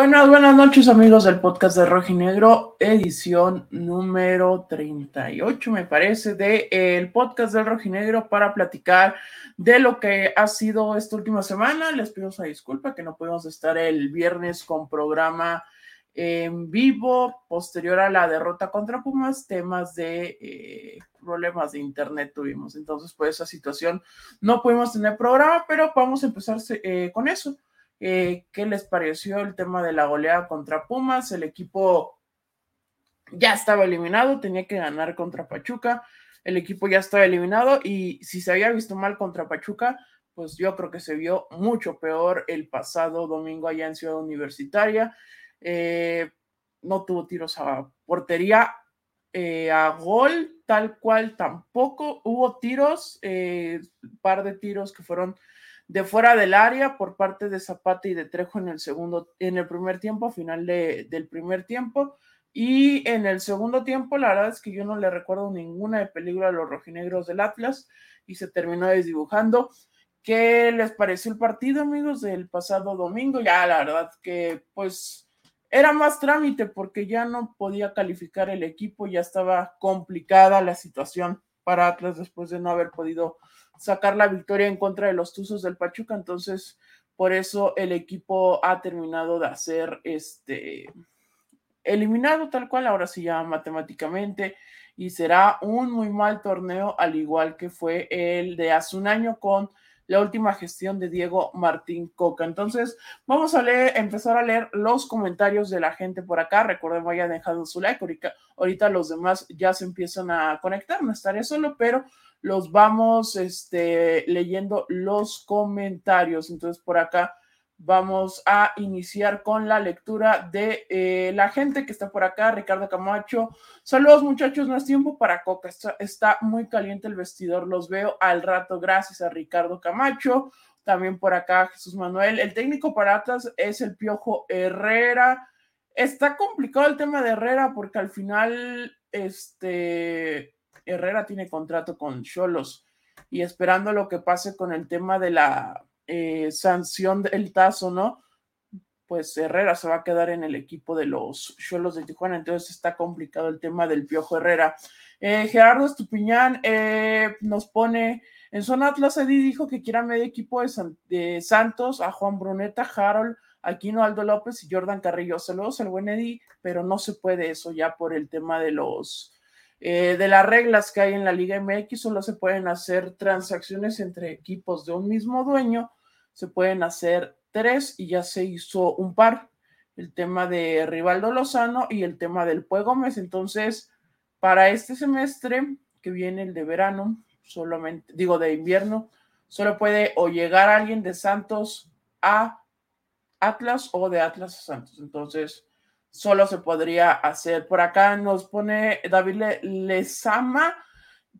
Buenas, buenas noches amigos del podcast de Rojinegro, edición número 38 me parece de podcast del Rojinegro para platicar de lo que ha sido esta última semana. Les pido una disculpa que no pudimos estar el viernes con programa en vivo posterior a la derrota contra Pumas, temas de eh, problemas de internet tuvimos. Entonces, por esa situación no pudimos tener programa, pero vamos a empezar eh, con eso. Eh, ¿Qué les pareció el tema de la goleada contra Pumas? El equipo ya estaba eliminado, tenía que ganar contra Pachuca. El equipo ya estaba eliminado y si se había visto mal contra Pachuca, pues yo creo que se vio mucho peor el pasado domingo allá en Ciudad Universitaria. Eh, no tuvo tiros a portería, eh, a gol, tal cual tampoco. Hubo tiros, un par de tiros que fueron de fuera del área por parte de Zapata y de Trejo en el segundo, en el primer tiempo, final del primer tiempo. Y en el segundo tiempo, la verdad es que yo no le recuerdo ninguna de peligro a los rojinegros del Atlas y se terminó desdibujando. ¿Qué les pareció el partido, amigos, del pasado domingo? Ya, la verdad que pues era más trámite porque ya no podía calificar el equipo, ya estaba complicada la situación para Atlas después de no haber podido sacar la victoria en contra de los Tuzos del Pachuca, entonces por eso el equipo ha terminado de hacer este eliminado tal cual, ahora sí ya matemáticamente, y será un muy mal torneo, al igual que fue el de hace un año con la última gestión de Diego Martín Coca. Entonces, vamos a leer, empezar a leer los comentarios de la gente por acá. Recuerden, vayan dejando su like. Ahorita, ahorita los demás ya se empiezan a conectar. No estaré solo, pero los vamos este, leyendo los comentarios. Entonces, por acá vamos a iniciar con la lectura de eh, la gente que está por acá. Ricardo Camacho. Saludos, muchachos. No tiempo para coca. Está, está muy caliente el vestidor. Los veo al rato. Gracias a Ricardo Camacho. También por acá Jesús Manuel. El técnico para Atlas es el Piojo Herrera. Está complicado el tema de Herrera porque al final, este, Herrera tiene contrato con Cholos y esperando lo que pase con el tema de la eh, sanción del Tazo, ¿no? Pues Herrera se va a quedar en el equipo de los Cholos de Tijuana, entonces está complicado el tema del Piojo Herrera. Eh, Gerardo Estupiñán eh, nos pone, en zona Atlas Edi dijo que quiera medio equipo de, Santos, a Juan Bruneta, Harold, Aquino Aldo López y Jordan Carrillo. Saludos al buen Eddie, pero no se puede eso ya por el tema de los eh, de las reglas que hay en la Liga MX, solo se pueden hacer transacciones entre equipos de un mismo dueño, se pueden hacer tres y ya se hizo un par, el tema de Rivaldo Lozano y el tema del Pue Gómez. Entonces, para este semestre que viene, el de verano, solamente, digo de invierno, solo puede o llegar alguien de Santos a Atlas o de Atlas a Santos. Entonces, solo se podría hacer. Por acá nos pone David Lezama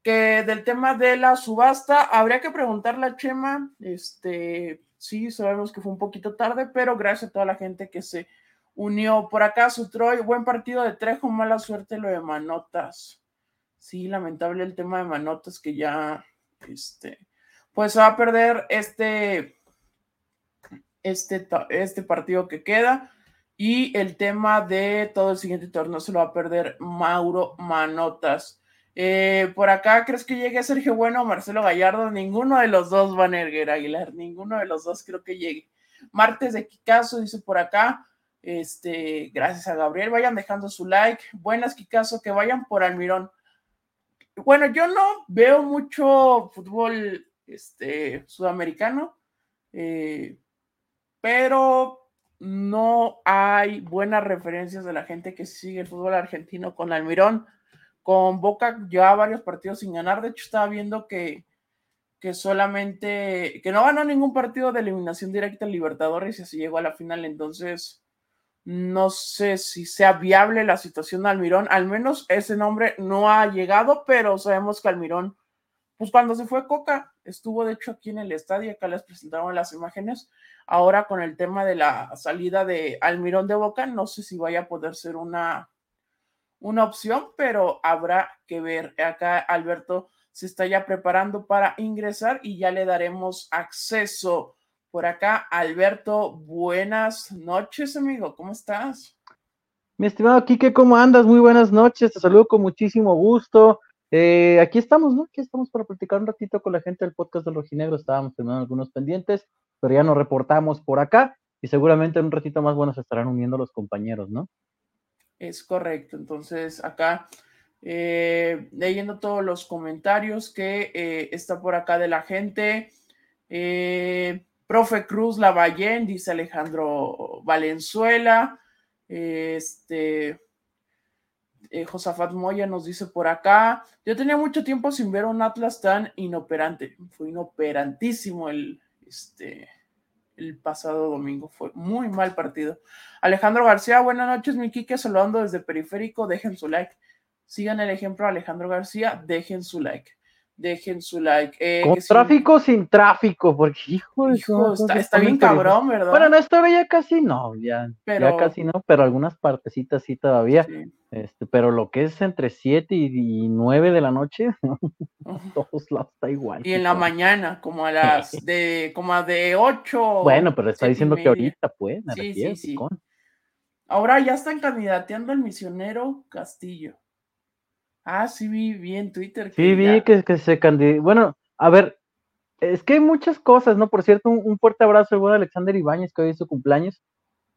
que del tema de la subasta habría que preguntarle a Chema, este, sí, sabemos que fue un poquito tarde, pero gracias a toda la gente que se unió por acá, su Troy, buen partido de Trejo, mala suerte lo de Manotas. Sí, lamentable el tema de Manotas que ya, este, pues va a perder este, este, este partido que queda. Y el tema de todo el siguiente torneo se lo va a perder Mauro Manotas. Eh, por acá, ¿crees que llegue Sergio Bueno o Marcelo Gallardo? Ninguno de los dos van a erguer Aguilar, ninguno de los dos creo que llegue. Martes de Kikazo dice por acá. Este, gracias a Gabriel. Vayan dejando su like. Buenas, Kikazo, que vayan por Almirón. Bueno, yo no veo mucho fútbol este, sudamericano, eh, pero no hay buenas referencias de la gente que sigue el fútbol argentino con Almirón. Con Boca ya varios partidos sin ganar. De hecho, estaba viendo que, que solamente, que no ganó ningún partido de eliminación directa en Libertadores y así llegó a la final. Entonces, no sé si sea viable la situación de Almirón. Al menos ese nombre no ha llegado, pero sabemos que Almirón, pues cuando se fue Coca, estuvo de hecho aquí en el estadio, acá les presentaron las imágenes Ahora con el tema de la salida de Almirón de Boca, no sé si vaya a poder ser una, una opción, pero habrá que ver. Acá Alberto se está ya preparando para ingresar y ya le daremos acceso. por acá. Alberto, buenas noches, amigo. ¿Cómo estás? Mi estimado Quique, ¿cómo andas? Muy buenas noches. Te saludo con muchísimo gusto. Eh, aquí estamos, ¿no? Aquí estamos para platicar un ratito con la gente del podcast del Rojinegro. Estábamos teniendo algunos pendientes, pero ya nos reportamos por acá y seguramente en un ratito más bueno se estarán uniendo los compañeros, ¿no? Es correcto. Entonces, acá eh, leyendo todos los comentarios que eh, está por acá de la gente. Profe Cruz Lavallén, dice Alejandro Valenzuela. Este. Josafat Moya nos dice por acá. Yo tenía mucho tiempo sin ver un Atlas tan inoperante. Fue inoperantísimo el, este, el pasado domingo. Fue muy mal partido. Alejandro García, buenas noches, mi Kike, saludando desde Periférico. Dejen su like. Sigan el ejemplo Alejandro García, dejen su like. Dejen su like. Eh, Con tráfico sin tráfico, porque hijo, hijo está, bien cabrón, ¿verdad? Bueno, no, esta ya casi no, ya, ya casi no, pero algunas partecitas sí todavía. Este, pero lo que es entre 7 y, 9 de la noche, todos lados está igual. Y en la mañana, como a las de, como de 8. Bueno, pero está diciendo que ahorita, pues, sí, sí, sí. Ahora ya están candidateando al misionero Castillo. Ah, sí, vi, vi en Twitter. sí, vi que, que se candidató. Bueno, a ver, es que hay muchas cosas, ¿no? Por cierto, un, fuerte abrazo al buen Alexander Ibáñez, que hoy es su cumpleaños.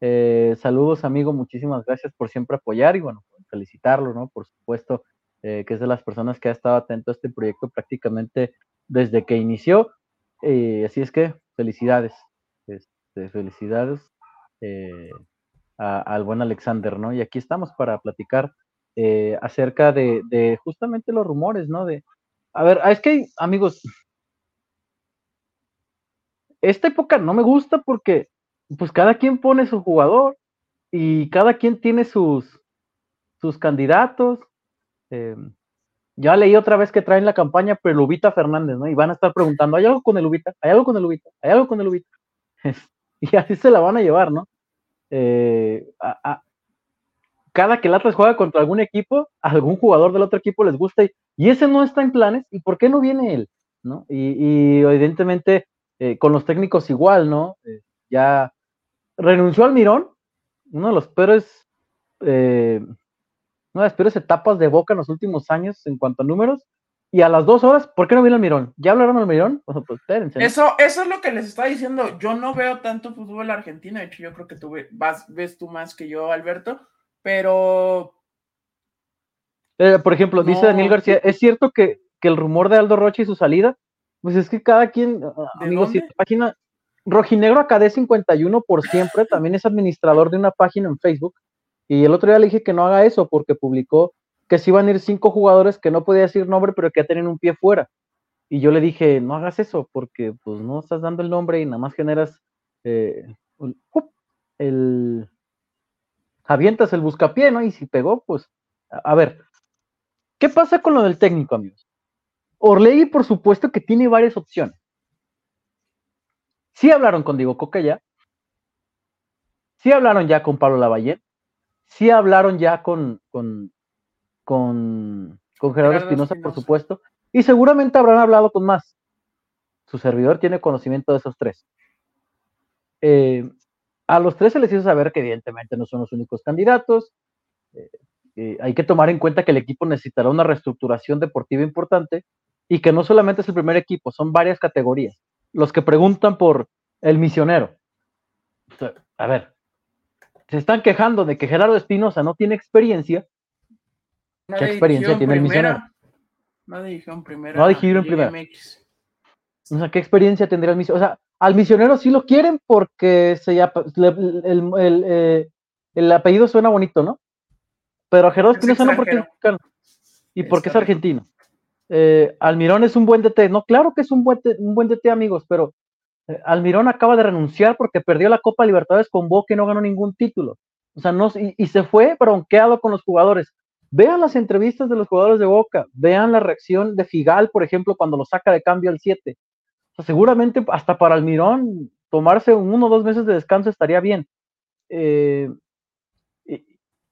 Eh, saludos, amigo, muchísimas gracias por siempre apoyar y bueno, felicitarlo, ¿no? Por supuesto, eh, que es de las personas que ha estado atento a este proyecto prácticamente desde que inició. Eh, así es que, felicidades, este, felicidades al buen Alexander, ¿no? Y aquí estamos para platicar eh, acerca de, justamente los rumores, ¿no? De, a ver, es que, amigos, esta época no me gusta porque, pues, cada quien pone su jugador y cada quien tiene sus, sus candidatos. Eh, ya leí otra vez que traen la campaña Pelubita Fernández, ¿no? Y van a estar preguntando, ¿hay algo con el Ubita? ¿Hay algo con el Ubita? ¿Hay algo con el Ubita? y así se la van a llevar, ¿no? Eh, cada que el Atlas juega contra algún equipo, algún jugador del otro equipo les gusta y, ese no está en planes, ¿y por qué no viene él? ¿No? Y, evidentemente eh, con los técnicos igual, ¿no? Eh, ya renunció al Mirón, uno de los peores, eh, de las peores etapas de Boca en los últimos años en cuanto a números, y a las dos horas, ¿por qué no viene el Mirón? ¿Ya hablaron del Mirón? pues Eso, eso es lo que les está diciendo. Yo no veo tanto fútbol argentino. De hecho, yo creo que tú vas, ves tú más que yo, Alberto pero... Eh, por ejemplo, dice Daniel García, ¿es cierto que, el rumor de Aldo Rocha y su salida? Pues es que cada quien, amigos, si página, Rojinegro AKD 51 por siempre, también es administrador de una página en Facebook, y el otro día le dije que no haga eso porque publicó que se iban a ir cinco jugadores que no podía decir nombre, pero que ya tenían un pie fuera. Y yo le dije, no hagas eso porque pues no estás dando el nombre y nada más generas eh, el, avientas el buscapié, ¿no? Y si pegó, pues, a, ver, ¿qué pasa con lo del técnico, amigos? Orlegui, por supuesto, que tiene varias opciones. Sí hablaron con Diego Coca ya, sí hablaron ya con Pablo Lavallén, sí hablaron ya con, con, con, Gerardo Espinosa, por supuesto, y seguramente habrán hablado con más. Su servidor tiene conocimiento de esos tres. Eh, a los tres se les hizo saber que evidentemente no son los únicos candidatos. Eh, eh, hay que tomar en cuenta que el equipo necesitará una reestructuración deportiva importante y que no solamente es el primer equipo, son varias categorías. Los que preguntan por el misionero. A ver, se están quejando de que Gerardo Espinosa no tiene experiencia. ¿Qué experiencia tiene el misionero? No dirigió en primera. No dirigió en primera. O sea, ¿qué experiencia tendría el misionero? O sea, al misionero sí lo quieren porque se eh, el, apellido suena bonito, ¿no? Pero a Gerardo Espinosa no porque es mexicano y porque es argentino. Eh, Almirón es un buen DT, no, claro que es un buen, un buen DT, amigos, pero eh, Almirón acaba de renunciar porque perdió la Copa Libertadores con Boca y no ganó ningún título. O sea, no, y, y se fue bronqueado con los jugadores. Vean las entrevistas de los jugadores de Boca, vean la reacción de Figal, por ejemplo, cuando lo saca de cambio al 7 seguramente hasta para Almirón tomarse uno o dos meses de descanso estaría bien. Eh,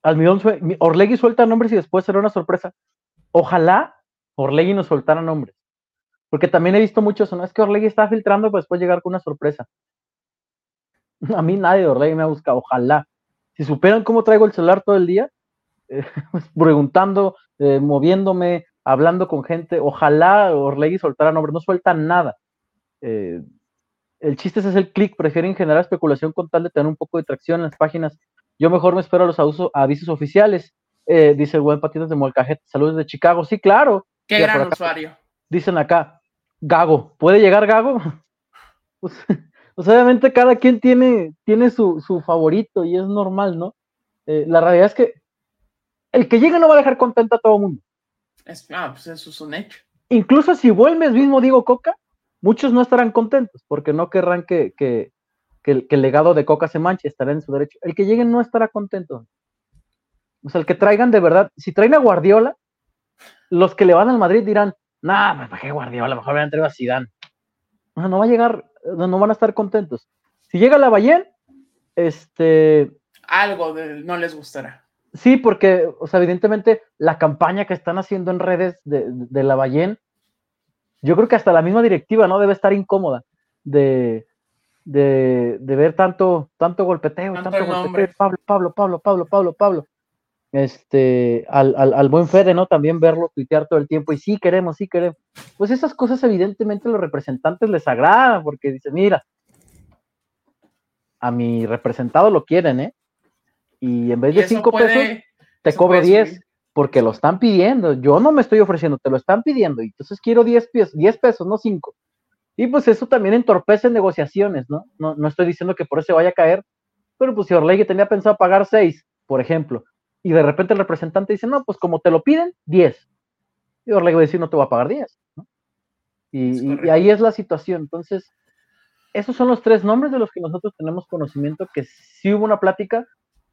Almirón, Orlegui suelta nombres y después será una sorpresa. Ojalá Orlegui nos soltara nombres. Porque también he visto muchos, no es que Orlegui está filtrando para después llegar con una sorpresa. A mí nadie de Orlegui me ha buscado, ojalá. Si supieran cómo traigo el celular todo el día, eh, preguntando, eh, moviéndome, hablando con gente, ojalá Orlegui soltara nombres, no sueltan nada. Eh, el chiste es el clic, prefieren generar especulación con tal de tener un poco de tracción en las páginas. Yo mejor me espero a los avisos, oficiales, dice el buen Patitas de Molcajete. Saludos de Chicago. Sí, claro. Qué gran usuario. Dicen acá, Gago. ¿Puede llegar Gago? pues, pues, obviamente cada quien tiene, tiene su, favorito y es normal, ¿no? la realidad es que el que llegue no va a dejar contento a todo el mundo. ah, pues eso es un hecho. Incluso si vuelves mismo Diego Coca, muchos no estarán contentos porque no querrán que, que, el, legado de Coca se manche, estará en su derecho. El que llegue no estará contento. O sea, el que traigan de verdad, si traen a Guardiola, los que le van al Madrid dirán, nah, ¿para qué Guardiola? Mejor hubieran traído a Zidane. No, no va a llegar, no van a estar contentos. Si llega la Bayern, este... Algo no les gustará. Sí, porque, o sea, evidentemente la campaña que están haciendo en redes de, la Ballén, yo creo que hasta la misma directiva, ¿no? Debe estar incómoda de, de, ver tanto, tanto golpeteo, tanto, golpeteo. Pablo, Pablo, Pablo, Pablo, Pablo, Pablo. Este, al, al, buen Fede, ¿no? También verlo tuitear todo el tiempo y sí queremos, sí queremos. Pues esas cosas evidentemente a los representantes les agradan porque dicen, mira, a mi representado lo quieren, ¿eh? y en vez de 5 pesos, te cobro 10 porque lo están pidiendo. Yo no me estoy ofreciendo, te lo están pidiendo. Y entonces quiero 10 pesos, 10 pesos, no 5. Y pues eso también entorpece negociaciones, ¿no? ¿no? No estoy diciendo que por eso vaya a caer, pero pues si Orlegui tenía pensado pagar 6, por ejemplo, y de repente el representante dice, no, pues como te lo piden, 10. Y Orlegui va a decir, no te voy a pagar 10. ¿no? Y, y, ahí es la situación. Entonces, esos son los tres nombres de los que nosotros tenemos conocimiento, que sí hubo una plática,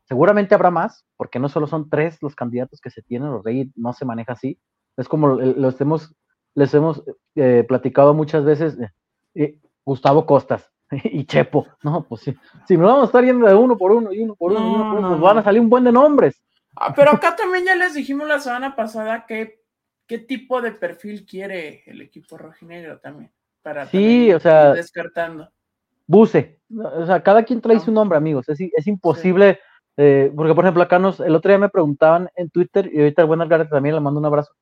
Seguramente habrá más, porque no solo son tres los candidatos que se tienen, los reyes no se maneja así. Es como los hemos, les hemos eh, platicado muchas veces, eh, eh, Gustavo Costas y Chepo. No, pues sí. Si no vamos a estar yendo de uno por uno y uno por uno, y uno por uno, nos van a salir un buen de nombres. Ah, pero acá también ya les dijimos la semana pasada que qué tipo de perfil quiere el equipo rojinegro también. Para sí, o sea. Descartando. Buse. O sea, cada quien trae su nombre, amigos. Es, es imposible. Eh, porque, por ejemplo, acá nos, el otro día me preguntaban en Twitter, y ahorita el buen Algarete también le mando un abrazo.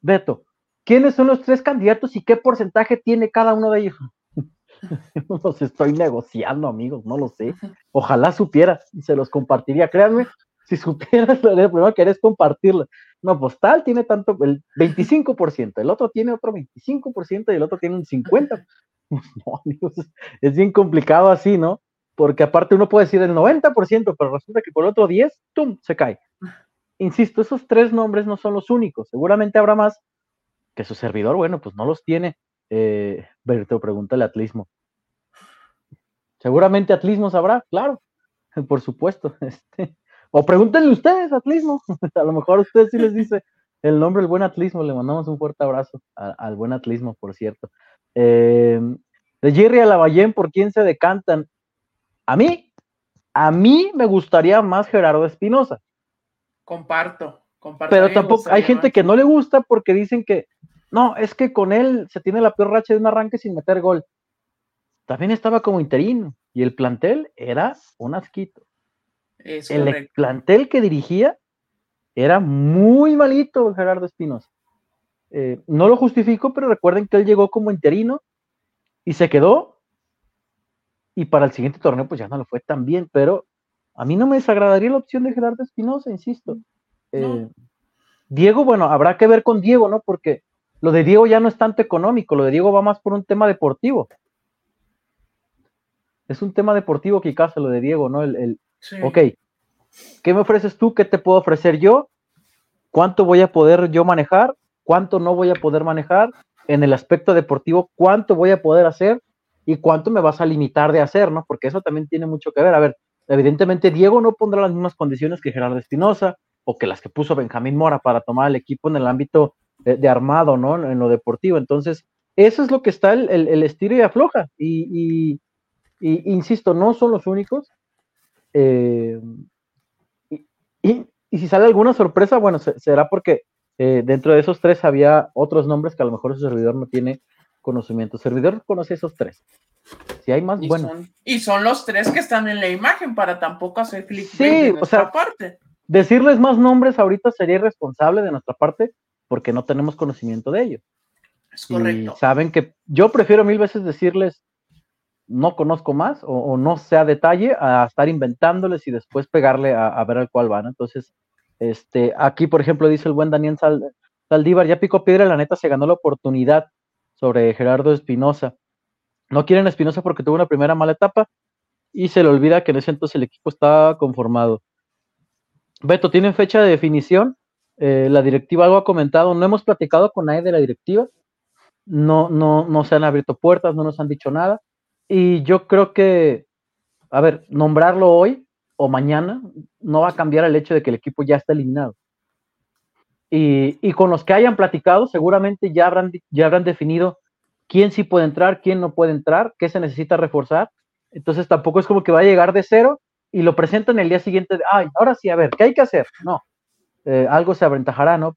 Beto, ¿quiénes son los tres candidatos y qué porcentaje tiene cada uno de ellos? no los estoy negociando, amigos, no lo sé. Ojalá supiera y se los compartiría. Créanme, si supieras, lo primero que es compartirlo. No, pues tal tiene tanto, el 25%, el otro tiene otro 25% y el otro tiene un 50%. No, amigos, es bien complicado así, ¿no? Porque aparte uno puede decir el 90%, pero resulta que por el otro 10, ¡tum!, se cae. Insisto, esos tres nombres no son los únicos, seguramente habrá más que su servidor, bueno, pues no los tiene. Eh, Berto, pregúntale Atlismo. Seguramente Atlismo sabrá, claro, por supuesto. Este, o pregúntenle ustedes, Atlismo. A lo mejor usted sí les dice el nombre del buen Atlismo. Le mandamos un fuerte abrazo al buen Atlismo, por cierto. Eh, de Jerry a Lavallén, ¿por quién se decantan? A mí, a mí me gustaría más Gerardo Espinosa. Comparto, comparto. Pero tampoco hay gente que no le gusta porque dicen que no, es que con él se tiene la peor racha de un arranque sin meter gol. También estaba como interino y el plantel era un asquito. el plantel que dirigía era muy malito Gerardo Espinosa. Eh, no lo justifico, pero recuerden que él llegó como interino y se quedó y para el siguiente torneo pues ya no lo fue tan bien, pero a mí no me desagradaría la opción de Gerardo Espinosa, insisto. Eh, Diego, bueno, habrá que ver con Diego, ¿no? Porque lo de Diego ya no es tanto económico, lo de Diego va más por un tema deportivo. Es un tema deportivo que casa lo de Diego, ¿no? El, el ok, ¿qué me ofreces tú? ¿Qué te puedo ofrecer yo? ¿Cuánto voy a poder yo manejar? ¿Cuánto no voy a poder manejar? En el aspecto deportivo, ¿cuánto voy a poder hacer? Y cuánto me vas a limitar de hacer, ¿no? Porque eso también tiene mucho que ver. A ver, evidentemente Diego no pondrá las mismas condiciones que Gerardo Espinosa o que las que puso Benjamín Mora para tomar el equipo en el ámbito de, armado, ¿no? En lo deportivo. Entonces, eso es lo que está el, estilo y afloja. Y, insisto, no son los únicos. Eh, y, si sale alguna sorpresa, bueno, será porque eh, dentro de esos tres había otros nombres que a lo mejor su servidor no tiene conocimiento. servidor conoce esos tres. Si hay más, Y bueno. son, y son los tres que están en la imagen para tampoco hacer clic Sí, de o nuestra sea, parte. Decirles más nombres ahorita sería irresponsable de nuestra parte porque no tenemos conocimiento de ellos. Es Y correcto. saben que yo prefiero mil veces decirles no conozco más o, o no sé a detalle a estar inventándoles y después pegarle a, a ver al cual van. Entonces, este, aquí, por ejemplo, dice el buen Daniel Sal- Saldívar, ya picó piedra, la neta se ganó la oportunidad sobre Gerardo Espinosa. No quieren Espinosa porque tuvo una primera mala etapa y se le olvida que en ese entonces el equipo estaba conformado. Beto, ¿tienen fecha de definición? Eh, la directiva algo ha comentado, no hemos platicado con nadie de la directiva, no, no, no se han abierto puertas, no nos han dicho nada. Y yo creo que, a ver, nombrarlo hoy o mañana no va a cambiar el hecho de que el equipo ya está eliminado. Y, y con los que hayan platicado, seguramente ya habrán, ya habrán definido quién sí puede entrar, quién no puede entrar, qué se necesita reforzar. Entonces tampoco es como que va a llegar de cero y lo presentan el día siguiente, de, ay, ahora sí, a ver, ¿qué hay que hacer? No, eh, algo se aventajará, ¿no?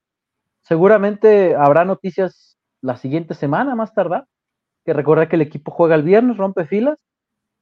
Seguramente habrá noticias la siguiente semana, más tardar, que recordar que el equipo juega el viernes, rompe filas.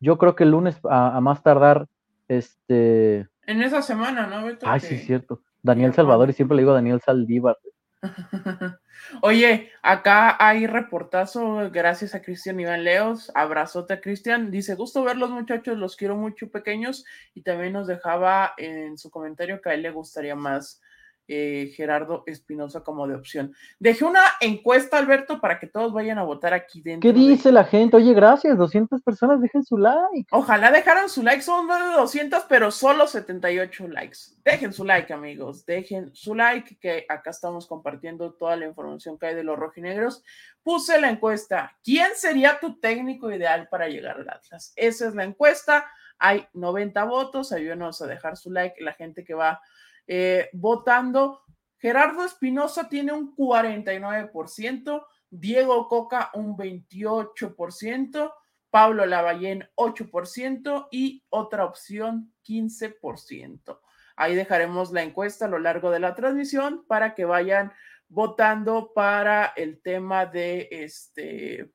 Yo creo que el lunes a, a más tardar, este... En esa semana, ¿no, Beto? Ay, Que- sí, es cierto. Daniel Salvador, y siempre le digo Daniel Saldívar. Oye, acá hay reportazo, gracias a Cristian Iván Leos. Abrazote a Cristian. Dice, gusto verlos muchachos, los quiero mucho pequeños. Y también nos dejaba en su comentario que a él le gustaría más eh, Gerardo Espinosa como de opción. Dejé una encuesta, Alberto, para que todos vayan a votar aquí dentro. ¿Qué de- dice la gente? Oye, gracias, 200 personas, dejen su like. Ojalá dejaran su like, son más de 200, pero solo 78 likes. Dejen su like, amigos, dejen su like, que acá estamos compartiendo toda la información que hay de los rojinegros. Puse la encuesta, ¿quién sería tu técnico ideal para llegar al Atlas? Esa es la encuesta, hay 90 votos, ayúdenos a dejar su like, la gente que va eh, votando. Gerardo Espinosa tiene un 49%, Diego Coca un 28%, Pablo Lavallén 8% y otra opción 15%. Ahí dejaremos la encuesta a lo largo de la transmisión para que vayan votando para el tema de este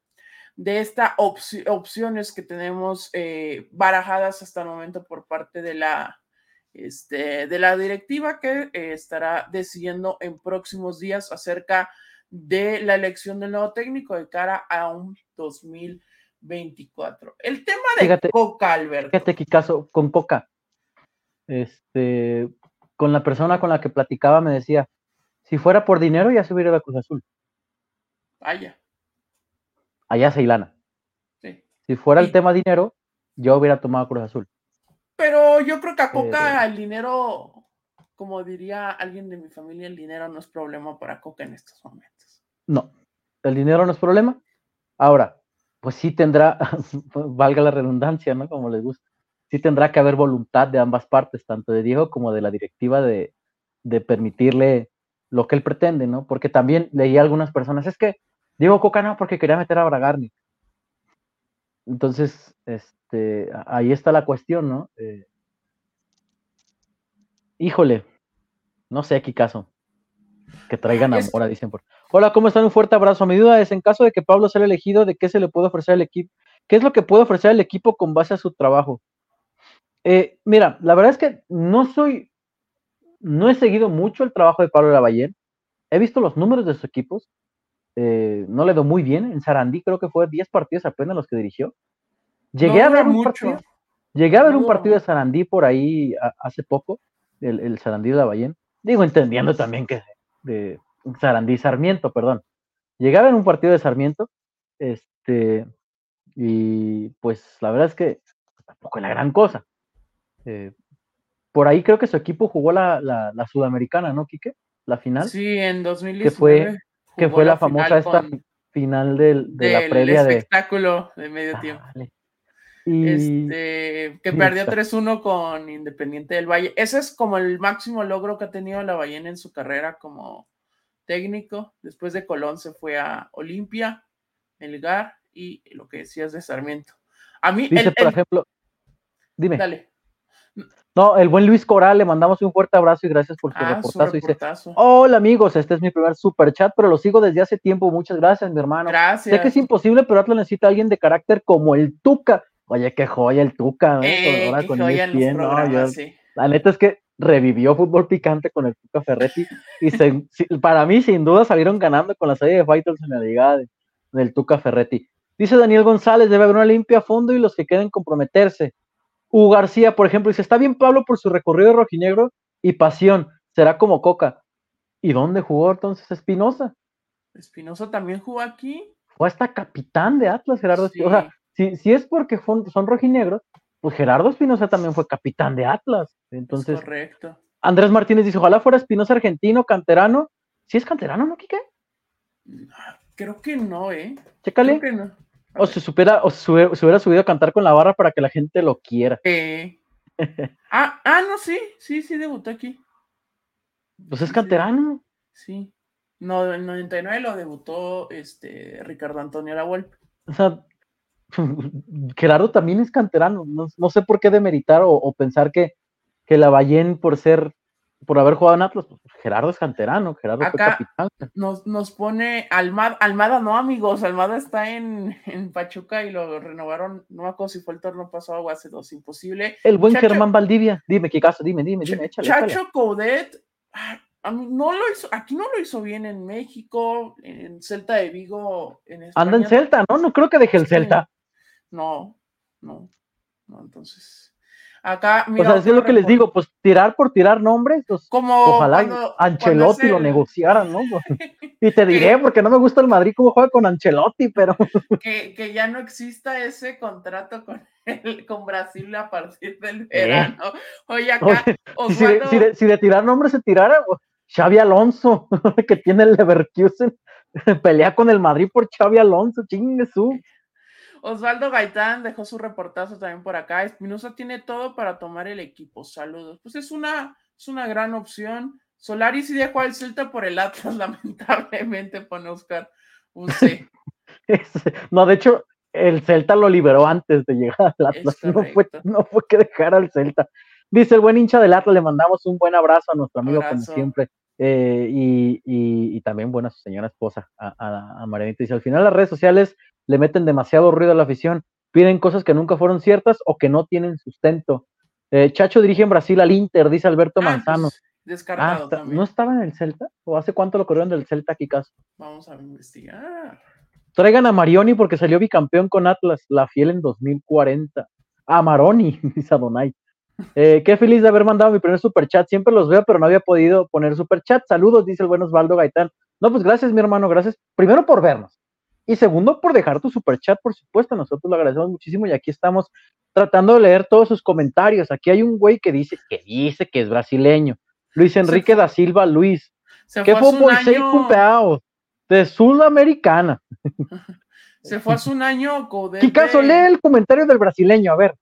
de estas opciones que tenemos eh, barajadas hasta el momento por parte de la este, de la directiva que eh, estará decidiendo en próximos días acerca de la elección del nuevo técnico de cara a un 2024. El tema de Fíjate, Coca, Alberto. Fíjate caso con Coca, este, con la persona con la que platicaba me decía, si fuera por dinero ya se hubiera ido a Cruz Azul, Vaya, allá a Ceilana. sí. Si fuera el tema dinero, yo hubiera tomado Cruz Azul. Pero yo creo que a Coca el dinero, como diría alguien de mi familia, el dinero no es problema para Coca en estos momentos. No, el dinero no es problema. Ahora, pues sí tendrá, valga la redundancia, ¿no? Como les gusta, sí tendrá que haber voluntad de ambas partes, tanto de Diego como de la directiva, de, de permitirle lo que él pretende, ¿no? Porque también leí a algunas personas, es que Diego Coca no, porque quería meter a Bragarni. Entonces, este, ahí está la cuestión, ¿no? Eh, híjole, no sé qué caso. Que traigan amor, dicen por. Hola, ¿cómo están? Un fuerte abrazo. Mi duda es, en caso de que Pablo sea el elegido, ¿de qué se le puede ofrecer al equipo? ¿Qué es lo que puede ofrecer al equipo con base a su trabajo? Eh, mira, la verdad es que no soy, no he seguido mucho el trabajo de Pablo Lavallén. He visto los números de sus equipos. Eh, no le doy muy bien. En Sarandí creo que fue 10 partidos apenas los que dirigió. Llegué No a ver un mucho. partido. Llegué a ver No un partido de. Sarandí por ahí a- hace poco, el, el Sarandí de Lavallén. Digo, entendiendo también que de Sarandí Sarmiento, perdón. Llegué a ver un partido de Sarmiento, este, y pues la verdad es que tampoco es la gran cosa. Eh, por ahí creo que su equipo jugó la, la, la Sudamericana, ¿no, Quique? La final, Sí, en 2019. que fue, que fue la famosa final esta final del- de la del previa de... espectáculo de medio tiempo. Y Este, que perdió exacto. 3-1 con Independiente del Valle. Ese es como el máximo logro que ha tenido la Ballena en su carrera como técnico. Después de Colón se fue a Olimpia, Melgar y lo que decías de Sarmiento. A mí, dice, el- por el- ejemplo, dime. dale. No, el buen Luis Coral, le mandamos un fuerte abrazo y gracias por su Ah, su reportazo. Dice, hola amigos, este es mi primer super chat, pero lo sigo desde hace tiempo. Muchas gracias, mi hermano. Gracias. Sé que es imposible, pero Atlas necesita a alguien de carácter como el Tuca. Oye, qué joya el Tuca. ¿eh? Eh, qué con joya ESPN, no, programas, yo- sí. La neta es que revivió fútbol picante con el Tuca Ferretti y se- para mí sin duda salieron ganando con la serie de Fighters en la liga de- del Tuca Ferretti. Dice Daniel González, debe haber una limpia a fondo y los que queden comprometerse. Hugo García, por ejemplo, dice, está bien Pablo por su recorrido rojinegro y pasión, será como Coca. ¿Y dónde jugó entonces Espinosa? Espinosa también jugó aquí. Fue hasta capitán de Atlas, Gerardo Sí. Espinosa. O sea, si, si es porque son rojinegros, pues Gerardo Espinosa también fue capitán de Atlas. Es Entonces, correcto. Andrés Martínez dice, ojalá fuera Espinosa argentino, canterano. ¿Sí es canterano, no, Quique? Creo que no, ¿eh? Chécale. Creo que no. O se, supiera, o se hubiera, subido a cantar con la barra para que la gente lo quiera. Eh. ah, ah, no, sí, sí, sí, debutó aquí. Pues es canterano. Sí. No, en 99 lo debutó este Ricardo Antonio Volpe. O sea, Gerardo también es canterano. No, no sé por qué demeritar o, o pensar que, que la Ballén por ser, por haber jugado en Atlas, pues Gerardo es canterano, Gerardo fue Acá- capitán. Nos, nos pone Almada, Almada no, amigos, Almada está en, en Pachuca y lo renovaron, no me acuerdo si fue el torneo pasado o hace dos, imposible. El buen Chacho- Germán Valdivia, dime, qué caso, dime, dime, dime, échale, échale. Chacho Coudet, ah, a mí no lo hizo, aquí no lo hizo bien en México, en Celta de Vigo, en Anda en España, Celta, ¿no? No creo que deje el. Celta. No, no, no, entonces. Acá, O mira, sea, es lo que les digo, pues tirar por tirar nombres, pues, Como ojalá cuando- Ancelotti cuando lo negociaran, ¿no? Y te diré, porque no me gusta el Madrid cómo juega con Ancelotti, pero que, que ya no exista ese contrato con, el- con Brasil a partir del Eh. verano. Oye, acá Oye, si, de, Osvaldo, si de- si de tirar nombres se tirara, pues, Xavi Alonso, que tiene el Leverkusen, pelea con el Madrid por Xavi Alonso, chingue su. Osvaldo Gaitán dejó su reportazo también por acá. Espinosa tiene todo para tomar el equipo. Saludos. Pues es una, es una gran opción. Solari sí dejó al Celta por el Atlas, lamentablemente, pone Oscar UC. Es- No, de hecho, el Celta lo liberó antes de llegar al Atlas. No fue, no fue que dejara al Celta. Dice el buen hincha del Atlas, le mandamos un buen abrazo a nuestro amigo, Abrazo. como siempre. eh, y, y- y también, bueno, a su señora esposa, a, a, a Marianita. Dice, al final las redes sociales le meten demasiado ruido a la afición, piden cosas que nunca fueron ciertas o que no tienen sustento. Eh, Chacho dirige en Brasil al Inter, dice Alberto Ah, Manzano. pues, Ah, descartado está- también. ¿no estaba en el Celta? ¿O hace cuánto lo corrieron del Celta, Kikas? Vamos a investigar. Traigan a Marioni porque salió bicampeón con Atlas, la fiel en 2040. A Maroni, dice Adonai. Eh, qué feliz de haber mandado mi primer superchat. Siempre los veo, pero no había podido poner superchat. Saludos, dice el buen Osvaldo Gaitán. No, pues gracias, mi hermano. Gracias primero por vernos. Y segundo, por dejar tu superchat, por supuesto. Nosotros lo agradecemos muchísimo y aquí estamos tratando de leer todos sus comentarios. Aquí hay un güey que dice que dice que es brasileño. Luis Enrique da Silva Luis. Se ¿Qué fue, año, Cumpeao? De Sudamericana. se fue hace un año ¿Qué caso? Lee el comentario del brasileño, a ver.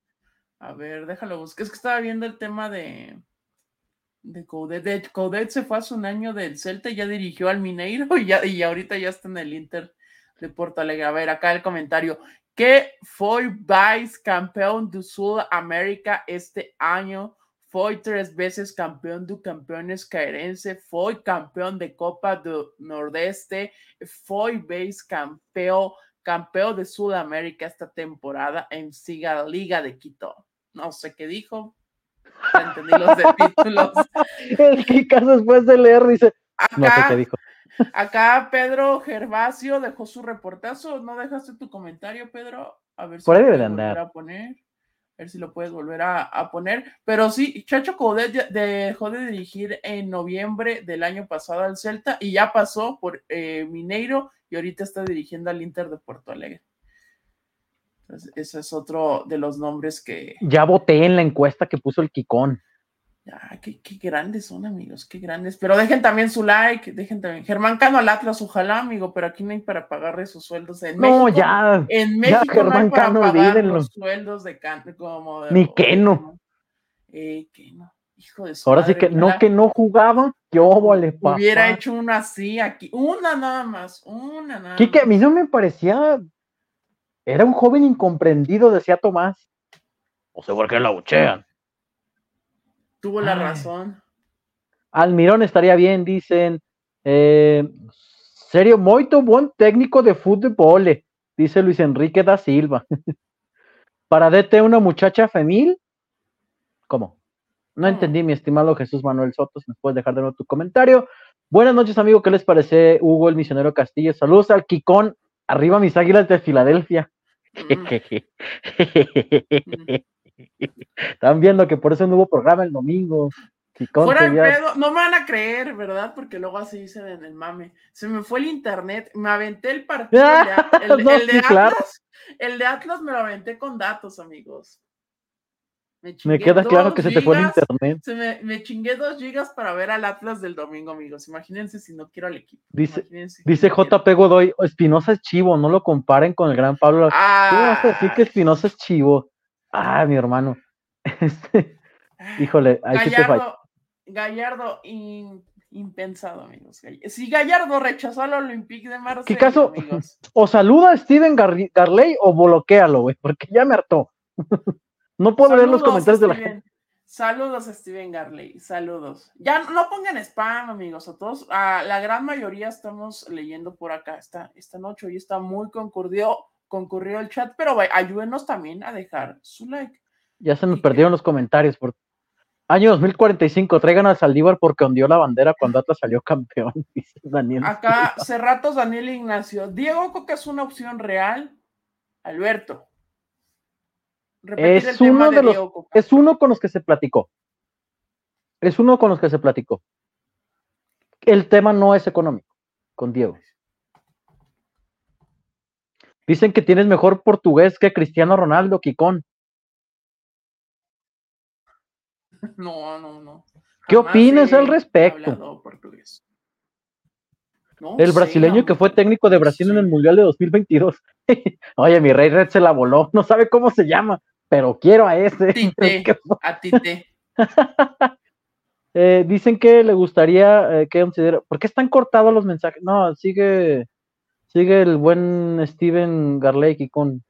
A ver, déjalo buscar. Es que estaba viendo el tema de, de Coudet. De Coudet se fue hace un año del Celta ya dirigió al Mineiro y, ya, y ahorita ya está en el Inter de Porto Alegre. A ver, acá el comentario. Que foi vice campeón de Sudamérica este año. Foi tres veces campeón do Campeones Caerense. Foi campeón de Copa do Nordeste. Foi vice campeón, campeón de Sudamérica esta temporada en Siga Liga de Quito no sé qué dijo. Entendí los títulos. El Kikas después de leer dice, no sé qué Acá, dijo. Acá Pedro Gervasio dejó su reportazo. ¿No dejaste tu comentario, Pedro? A ver si Por ahí lo debe de andar. a poner. A ver si lo puedes volver a, a poner. Pero sí, Chacho Coudet dejó de dirigir en noviembre del año pasado al Celta y ya pasó por eh, Mineiro y ahorita está dirigiendo al Inter de Porto Alegre. Entonces, ese es otro de los nombres que, Ya voté en la encuesta que puso el Kikón. Ah, qué, qué grandes son, amigos, qué grandes. Pero dejen también su like, dejen también. Germán Cano al Atlas, ojalá, amigo, pero aquí no hay para pagarle sus sueldos. En No, México, ya. En ya, México no hay Germán para Cano, pagar olvídenlo. los sueldos de Cano, como de- Ni o- Keno. Eh, Keno. Hijo de su Ahora sí que no que no jugaba, qué óvole, papá. Hubiera hecho una así aquí, una nada más, una nada Quique, a mí más. no me parecía. Era un joven incomprendido, decía Tomás. O sea, ¿por qué la buchean? Tuvo la razón. Almirón estaría bien, dicen. Eh, serio, moito buen técnico de fútbol, dice Luis Enrique da Silva. Para DT una muchacha femil. ¿Cómo? No entendí, mi estimado Jesús Manuel Soto. Si nos puedes dejar de nuevo tu comentario. Buenas noches, amigo. ¿Qué les parece, Hugo, el misionero Castillo? Saludos al Kikón. Arriba mis águilas de Filadelfia. Mm. Están viendo que por eso no hubo programa el domingo. Fuera el pedo, no me van a creer, ¿verdad? Porque luego así dicen en el mame. Se me fue el internet, me aventé el partido. el, de Atlas, el de Atlas me lo aventé con datos, amigos. Me, queda claro que se te fue el internet. Se me, chingué dos gigas para ver al Atlas del domingo, amigos. Imagínense si no quiero al equipo. Dice, dice JP Godoy, Espinosa es chivo, no lo comparen con el gran Pablo. Ah. ¿Cómo que Espinosa es chivo? Ah, mi hermano. Este, híjole, ahí Gallardo, Gallardo impensado, amigos. Si Gallardo rechazó al Olympique de Marseille, ¿Qué caso? O saluda a Steven Garley o bloquealo, güey, porque ya me hartó. no puedo ver los comentarios de la gente. Saludos a Steven Garley, saludos. Ya no pongan spam, amigos, a todos, a la gran mayoría estamos leyendo por acá esta, esta noche, hoy está muy concurrido, concurrió el chat, pero ayúdenos también a dejar su like. Ya se me perdieron los comentarios por Año 2045, traigan a Saldívar porque ondió la bandera cuando Atlas salió campeón, dice Daniel. Acá, Cerratos Daniel Ignacio. Diego Coca es una opción real. Alberto. es uno de, los, es uno con los que se platicó. Es uno con los que se platicó. El tema no es económico, con Diego. Dicen que tienes mejor portugués que Cristiano Ronaldo, Kikón. No, no, no. ¿Qué opinas al respecto? el brasileño que fue técnico de Brasil en el Mundial de 2022. Oye, mi rey Red se la voló. No sabe cómo se llama, pero quiero a ese. a Tite. eh, dicen que le gustaría eh, que considera. ¿Por qué están cortados los mensajes? No, sigue, sigue el buen Steven Garley con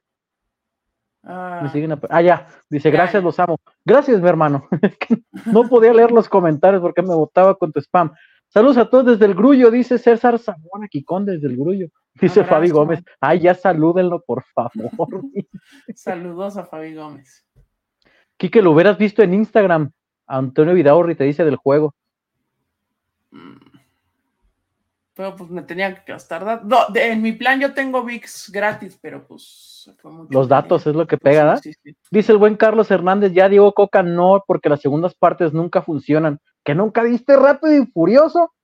Ah, ah, ya, dice, gracias, los amo. Gracias, mi hermano. no podía leer los comentarios porque me votaba con tu spam. Saludos a todos desde el Grullo, dice César Zamora Quicón desde el Grullo. Dice Fabi Gómez. Ay, ya salúdenlo, por favor. Saludos a Fabi Gómez. Quique, lo hubieras visto en Instagram. Antonio Vidaurri te dice del juego. Mm pero pues me tenía que gastar No, en mi plan yo tengo VIX gratis, pero pues Los datos es lo que pega, ¿verdad? Dice el buen Carlos Hernández, ya Diego Coca no, porque las segundas partes nunca funcionan. ¿Que nunca viste Rápido y Furioso?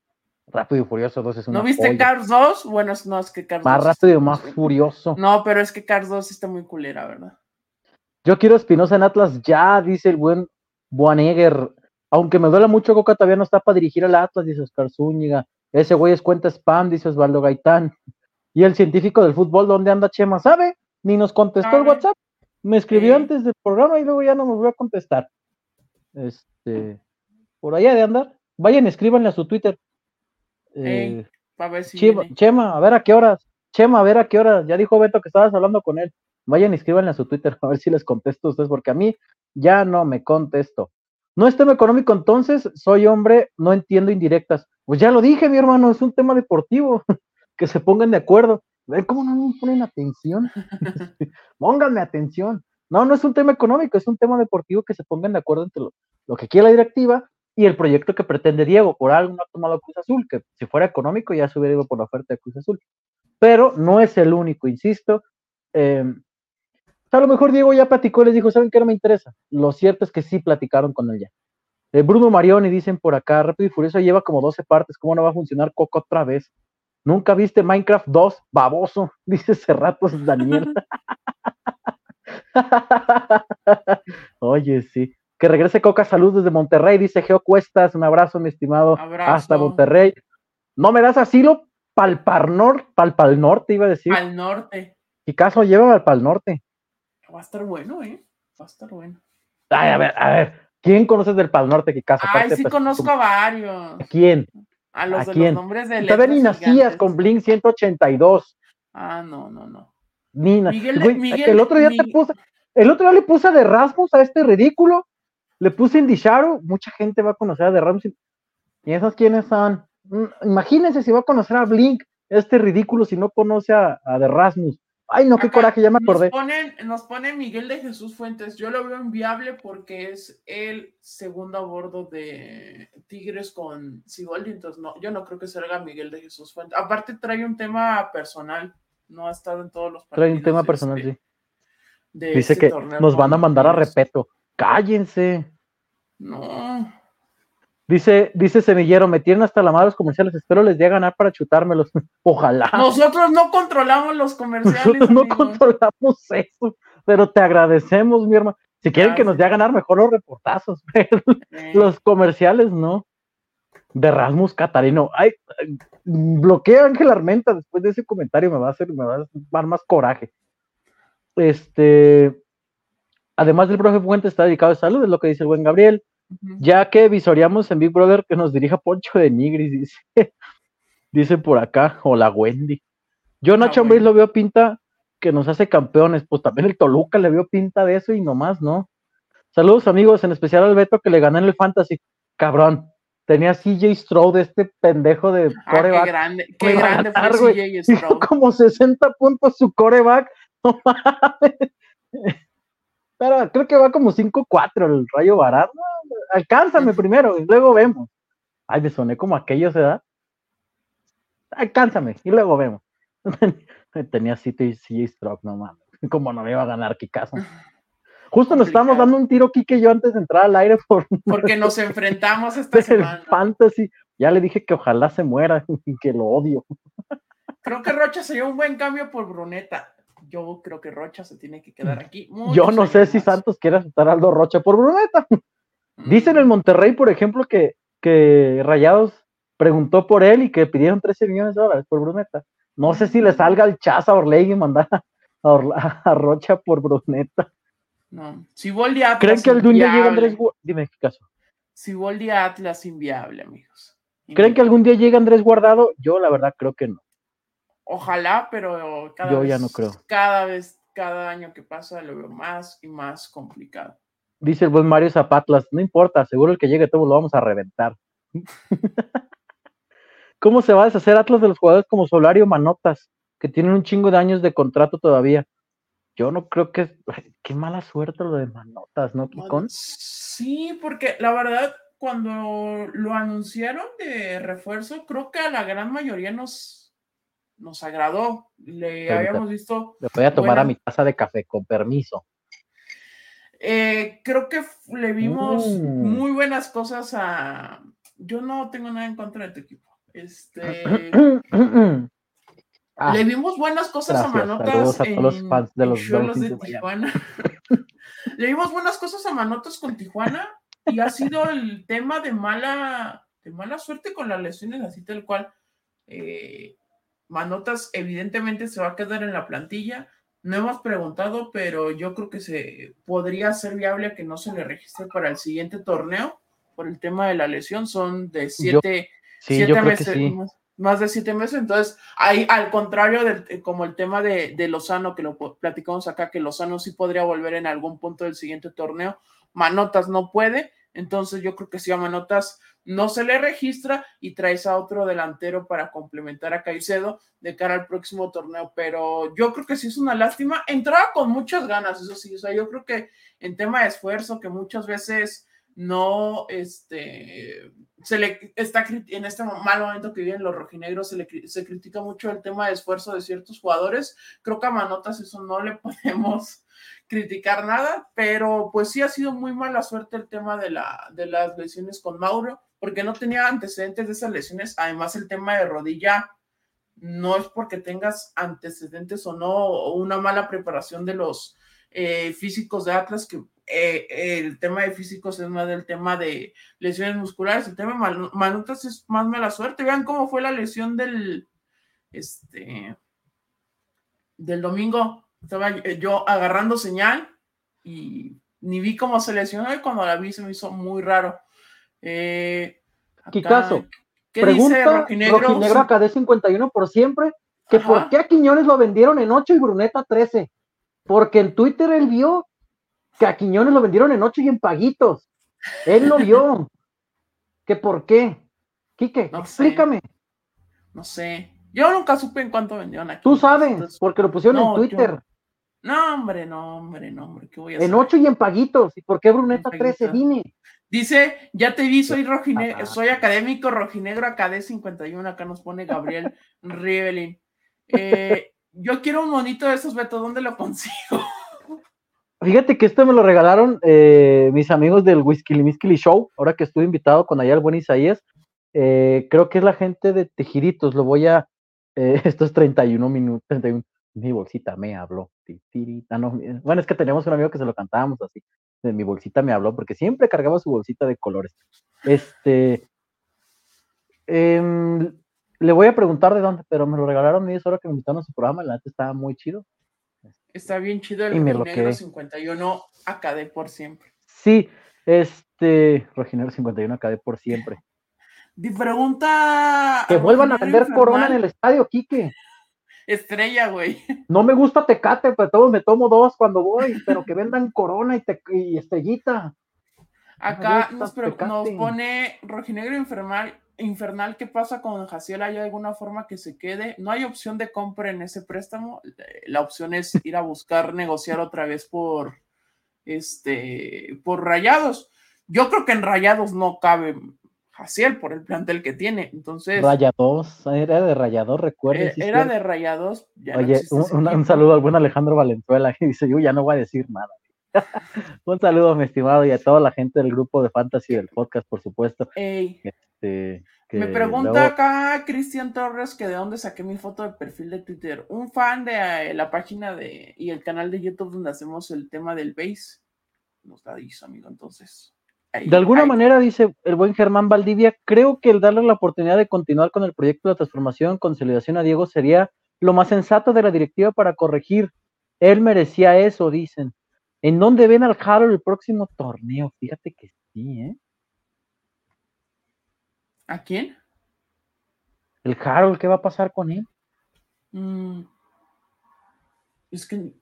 Rápido y Furioso 2 es una ¿No viste Cars 2? Bueno, no, es que Cars Más rápido y más furioso. No, pero es que Cars 2 está muy culera, ¿verdad? Yo quiero Espinosa en Atlas ya, dice el buen Buanegger. Aunque me duela mucho, Coca todavía no está para dirigir al Atlas, dice Oscar Zúñiga. Ese güey es cuenta spam, dice Osvaldo Gaitán. Y el científico del fútbol, ¿dónde anda Chema? ¿Sabe? Ni nos contestó el WhatsApp. Me escribió antes del programa y luego ya no me voy a contestar. Este, por allá de andar. Vayan, escríbanle a su Twitter. Eh, ver si Chema, a ver a qué horas. Chema, a ver a qué horas. Ya dijo Beto que estabas hablando con él. Vayan, escríbanle a su Twitter a ver si les contesto a ustedes, porque a mí ya no me contesto. No es tema económico, entonces soy hombre, no entiendo indirectas. Pues ya lo dije, mi hermano, es un tema deportivo. que se pongan de acuerdo. ver cómo no me ponen atención. Pónganme atención. No, no es un tema económico, es un tema deportivo que se pongan de acuerdo entre lo, que quiere la directiva y el proyecto que pretende Diego. Por algo no ha tomado Cruz Azul, que si fuera económico ya se hubiera ido por la oferta de Cruz Azul. Pero no es el único, insisto. Em, a lo mejor Diego ya platicó y les dijo, ¿saben qué no me interesa? Lo cierto es que sí platicaron con él ya. Eh, Bruno Marioni dicen por acá, Rápido y Furioso lleva como 12 partes, ¿cómo no va a funcionar Coco otra vez? ¿Nunca viste Minecraft 2? Baboso, dice Cerratos Daniel. Oye, sí. Que regrese Coca Salud desde Monterrey, dice Geo Cuestas, un abrazo, mi estimado, hasta Monterrey. ¿No me das asilo? Palpar norte, palpal norte, iba a decir. Al norte. ¿Qué caso lleva al pal norte? Va a estar bueno, ¿eh? Va a estar bueno. Ay, a ver, a ver. ¿Quién conoces del Pal Norte que casa? Ay, sí pues, conozco a varios. ¿A quién? A los de los nombres de Todavía ni nacías con Blink 182. Ah, no, no, no. Ni Miguel, Miguel, el otro día te puse, el otro día le puse de Rasmus a este ridículo. Le puse Indy Shadow, mucha gente va a conocer a The Ramsey. ¿Y esos quiénes son? Mm, imagínense si va a conocer a Blink, este ridículo, si no conoce a, a The Rasmus. Ay, no, qué coraje, ya me acordé. Nos pone Miguel de Jesús Fuentes. Yo lo veo inviable porque es el segundo a bordo de Tigres con Siboldi. Entonces, no, yo no creo que salga Miguel de Jesús Fuentes. Aparte, trae un tema personal. No ha estado en todos los partidos. Trae un tema personal, este, sí. Dice este que nos van a mandar a repeto. Cállense. No. Dice, dice Semillero, me tienen hasta la madre los comerciales, espero les dé a ganar para chutármelos. Ojalá. Nosotros no controlamos los comerciales. Nosotros no controlamos eso, pero te agradecemos, mi hermano. Si quieren que nos dé a ganar, mejor los reportazos, pero los comerciales no. De Rasmus Catarino. Ay, bloquea a Ángel Armenta después de ese comentario, me va a hacer, me va a dar más coraje. Este, además del profe Fuente está dedicado a salud, es lo que dice el buen Gabriel. Ya que visoreamos en Big Brother que nos dirija Poncho de Nigris, dice, dice por acá, o la Wendy. Yo Nacho Ambriz lo veo pinta que nos hace campeones, pues también el Toluca le vio pinta de eso y nomás, ¿no? Saludos amigos, en especial al Beto que le gané en el Fantasy. Cabrón, tenía CJ Stroud, este pendejo de ah, Qué grande, qué grande fue CJ Stroud. como 60 puntos su coreback. No mames. Pero creo que va como 5-4 el Rayo barato alcánzame primero y luego vemos. Ay, me soné como aquello se da. Alcánzame y luego vemos. Tenía City y Stroke, no mames. Como no me iba a ganar caso Justo nos estábamos dando un tiro Kike y yo antes de entrar al aire por porque nos enfrentamos esta semana. Fantasy. Ya le dije que ojalá se muera y que lo odio. Creo que Rocha sería un buen cambio por Bruneta. Yo creo que Rocha se tiene que quedar aquí. Yo no sé si Santos quiere aceptar a Aldo Rocha por Bruneta. Dicen en Monterrey, por ejemplo, que, que Rayados preguntó por él y que pidieron 13 millones de dólares por Bruneta. No sé si le salga el chaz a Orlegui y mandar a, Rocha por Bruneta. No. Si Atlas. ¿Creen que algún día llega Andrés Dime qué caso. Si Atlas inviable, amigos. ¿Creen que algún día llega Andrés Guardado? Yo la verdad creo que no. Ojalá, pero cada Yo ya no creo. Cada vez, cada año que pasa lo veo más y más complicado. Dice el buen Mario Zapatlas, no importa, seguro el que llegue todo lo vamos a reventar. ¿Cómo se va a deshacer Atlas de los jugadores como Solario Manotas, que tienen un chingo de años de contrato todavía? Yo no creo que. Qué mala suerte lo de Manotas, ¿no, Kikon? Sí, porque la verdad, cuando lo anunciaron de refuerzo, creo que a la gran mayoría nos, nos agradó. Le habíamos visto. Le voy a tomar a mi taza de café, con permiso. Eh, creo que le vimos mm. muy buenas cosas a. Yo no tengo nada en contra de tu equipo. Este. Ah, le vimos buenas cosas a Manotas en los fans de los, de, Tijuana. le vimos buenas cosas a Manotas con Tijuana y ha sido el tema de mala, de mala suerte con las lesiones, así tal cual. Eh, Manotas evidentemente se va a quedar en la plantilla no hemos preguntado, pero yo creo que se podría ser viable que no se le registre para el siguiente torneo por el tema de la lesión. Son de siete, meses, más, de siete meses. Entonces, ahí al contrario, del, como el tema de, de, Lozano, que lo platicamos acá, que Lozano sí podría volver en algún punto del siguiente torneo, Manotas no puede. Entonces, yo creo que si a Manotas no se le registra y traes a otro delantero para complementar a Caicedo de cara al próximo torneo. Pero yo creo que sí es una lástima. Entraba con muchas ganas, eso sí. O sea, yo creo que en tema de esfuerzo, que muchas veces no, este, se le está en este mal momento que viven los rojinegros, se le se critica mucho el tema de esfuerzo de ciertos jugadores. Creo que a Manotas eso no le podemos criticar nada, pero pues sí ha sido muy mala suerte el tema de, la, de las lesiones con Mauro porque no tenía antecedentes de esas lesiones. Además, el tema de rodilla no es porque tengas antecedentes o no, o una mala preparación de los eh, físicos de Atlas, que eh, el tema de físicos es más del tema de lesiones musculares. El tema de Manutas es más mala suerte. Vean cómo fue la lesión del, este, del domingo. Estaba yo agarrando señal y ni vi cómo se lesionó y cuando la vi se me hizo muy raro. Eh, caso pregunta Rojinegro, acá de 51 por siempre, que por qué a Quiñones lo vendieron en 8 y Bruneta 13. Porque en Twitter él vio que a Quiñones lo vendieron en 8 y en paguitos. Él lo vio. ¿Qué por qué? Quique, explícame. No sé. Yo nunca supe en cuánto vendieron aquí. Tú sabes, porque lo pusieron en Twitter. No, hombre, no, hombre, no, hombre. ¿Qué voy a en 8 y en paguitos. ¿Y por qué Bruneta 13 vine? Dice, ya te vi, soy rojinegro, soy académico rojinegro AKD 51, acá nos pone Gabriel Rivelin. Eh, yo quiero un monito de esos, Beto, ¿dónde lo consigo? Fíjate que esto me lo regalaron eh, mis amigos del Whisky Miskili Show, ahora que estuve invitado con allá el buen Isaías. Eh, creo que es la gente de Tejiritos, lo voy a, estos 31 minutos, 31, mi bolsita me habló. Ah, bueno, es que teníamos un amigo que se lo cantábamos así de mi bolsita me habló, porque siempre cargaba su bolsita de colores. Este, em, le voy a preguntar de dónde, pero me lo regalaron y es hora que me invitaron a su programa, la neta estaba muy chido. Está bien chido el Rojinegro 51 AKD por siempre. Sí, este, Rojinegro 51 AKD por siempre. Mi pregunta. Que vuelvan a vender Corona en el estadio, Quique estrella, güey. No me gusta Tecate, pero todos me tomo dos cuando voy, pero que vendan Corona y, Estrellita. Acá nos, pone Rojinegro Infernal, Infernal, ¿qué pasa con Jaciel? ¿Hay alguna forma que se quede? No hay opción de compra en ese préstamo. La opción es ir a buscar negociar otra vez por este por rayados. Yo creo que en rayados no cabe Jaciel por el plantel que tiene. Entonces. Rayados, era de Rayados, recuerdo. era de Rayados. Oye, un, saludo al buen Alejandro Valenzuela que dice: Yo ya no voy a decir nada. un saludo, mi estimado, y a toda la gente del grupo de Fantasy del podcast, por supuesto. Este, Me pregunta acá Cristian Torres que de dónde saqué mi foto de perfil de Twitter. Un fan de eh, la página de y el canal de YouTube donde hacemos el tema del base. Nos la dice, amigo, entonces de alguna manera, dice el buen Germán Valdivia, creo que el darle la oportunidad de continuar con el proyecto de transformación, consolidación a Diego sería lo más sensato de la directiva para corregir. Él merecía eso, dicen. ¿En dónde ven al Harold el próximo torneo? Fíjate que sí, ¿eh? ¿A quién? El Harold, ¿qué va a pasar con él? Mm. Es que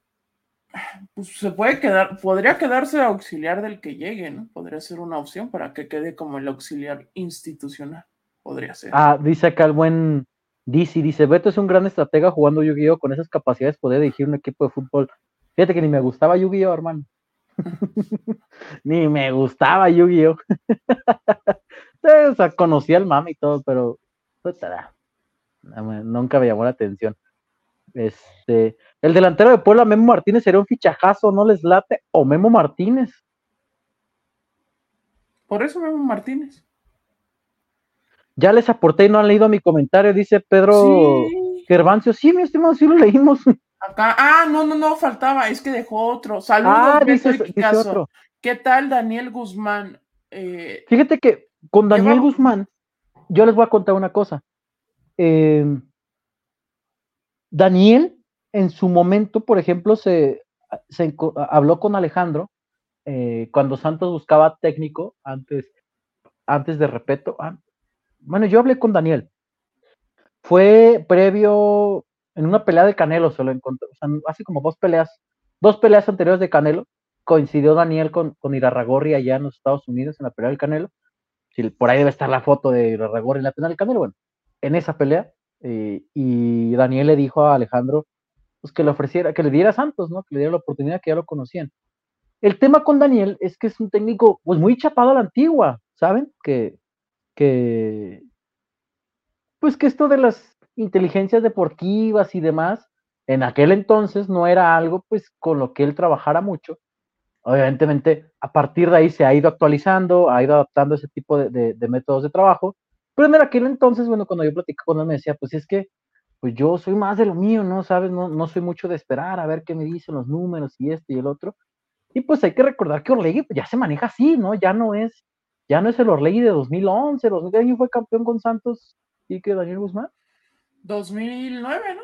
pues se puede quedar, podría quedarse auxiliar del que llegue, ¿no? Podría ser una opción para que quede como el auxiliar institucional. Podría ser. Ah, dice acá el buen DC, dice, Beto es un gran estratega jugando Yu-Gi-Oh! con esas capacidades, poder dirigir un equipo de fútbol. Fíjate que ni me gustaba Yu-Gi-Oh, hermano. ni me gustaba Yu-Gi-Oh! o sea, conocía al mami y todo, pero nunca me llamó la atención. Este, el delantero de Puebla, Memo Martínez, sería un fichajazo, ¿no les late? O Memo Martínez. Por eso Memo Martínez. Ya les aporté y no han leído mi comentario, dice Pedro Gervancio. Sí, mi estimado, sí lo leímos. Acá, ah, no, no, no, faltaba, es que dejó otro. Saludos, ah, ¿Qué tal Daniel Guzmán? Eh, Fíjate que con Daniel Guzmán, yo les voy a contar una cosa. Eh, Daniel, en su momento, por ejemplo, se, habló con Alejandro eh, cuando Santos buscaba técnico antes, antes de Repeto. bueno, yo hablé con Daniel. Fue previo en una pelea de Canelo, se lo encontró, o sea, hace como dos peleas, dos peleas anteriores de Canelo, coincidió Daniel con, con Irarragorri allá en los Estados Unidos en la pelea del Canelo. Por ahí debe estar la foto de Irarragorri en la pelea del Canelo. Bueno, en esa pelea eh, y Daniel le dijo a Alejandro pues, que le ofreciera, que le diera Santos, ¿no? Que le diera la oportunidad que ya lo conocían. El tema con Daniel es que es un técnico pues muy chapado a la antigua, ¿saben? Que, que pues que esto de las inteligencias deportivas y demás, en aquel entonces no era algo pues con lo que él trabajara mucho. Obviamente, a partir de ahí se ha ido actualizando, ha ido adaptando ese tipo de métodos de trabajo, pero en aquel entonces, bueno, cuando yo platicaba con él, me decía, pues es que, pues yo soy más de lo mío, ¿no? ¿Sabes? No, no soy mucho de esperar a ver qué me dicen los números y este y el otro. Y pues hay que recordar que Orlegui pues, ya se maneja así, ¿no? Ya no es, ya no es el Orlegui de 2011, ¿qué año fue campeón con Santos y que Daniel Guzmán? 2009, ¿no?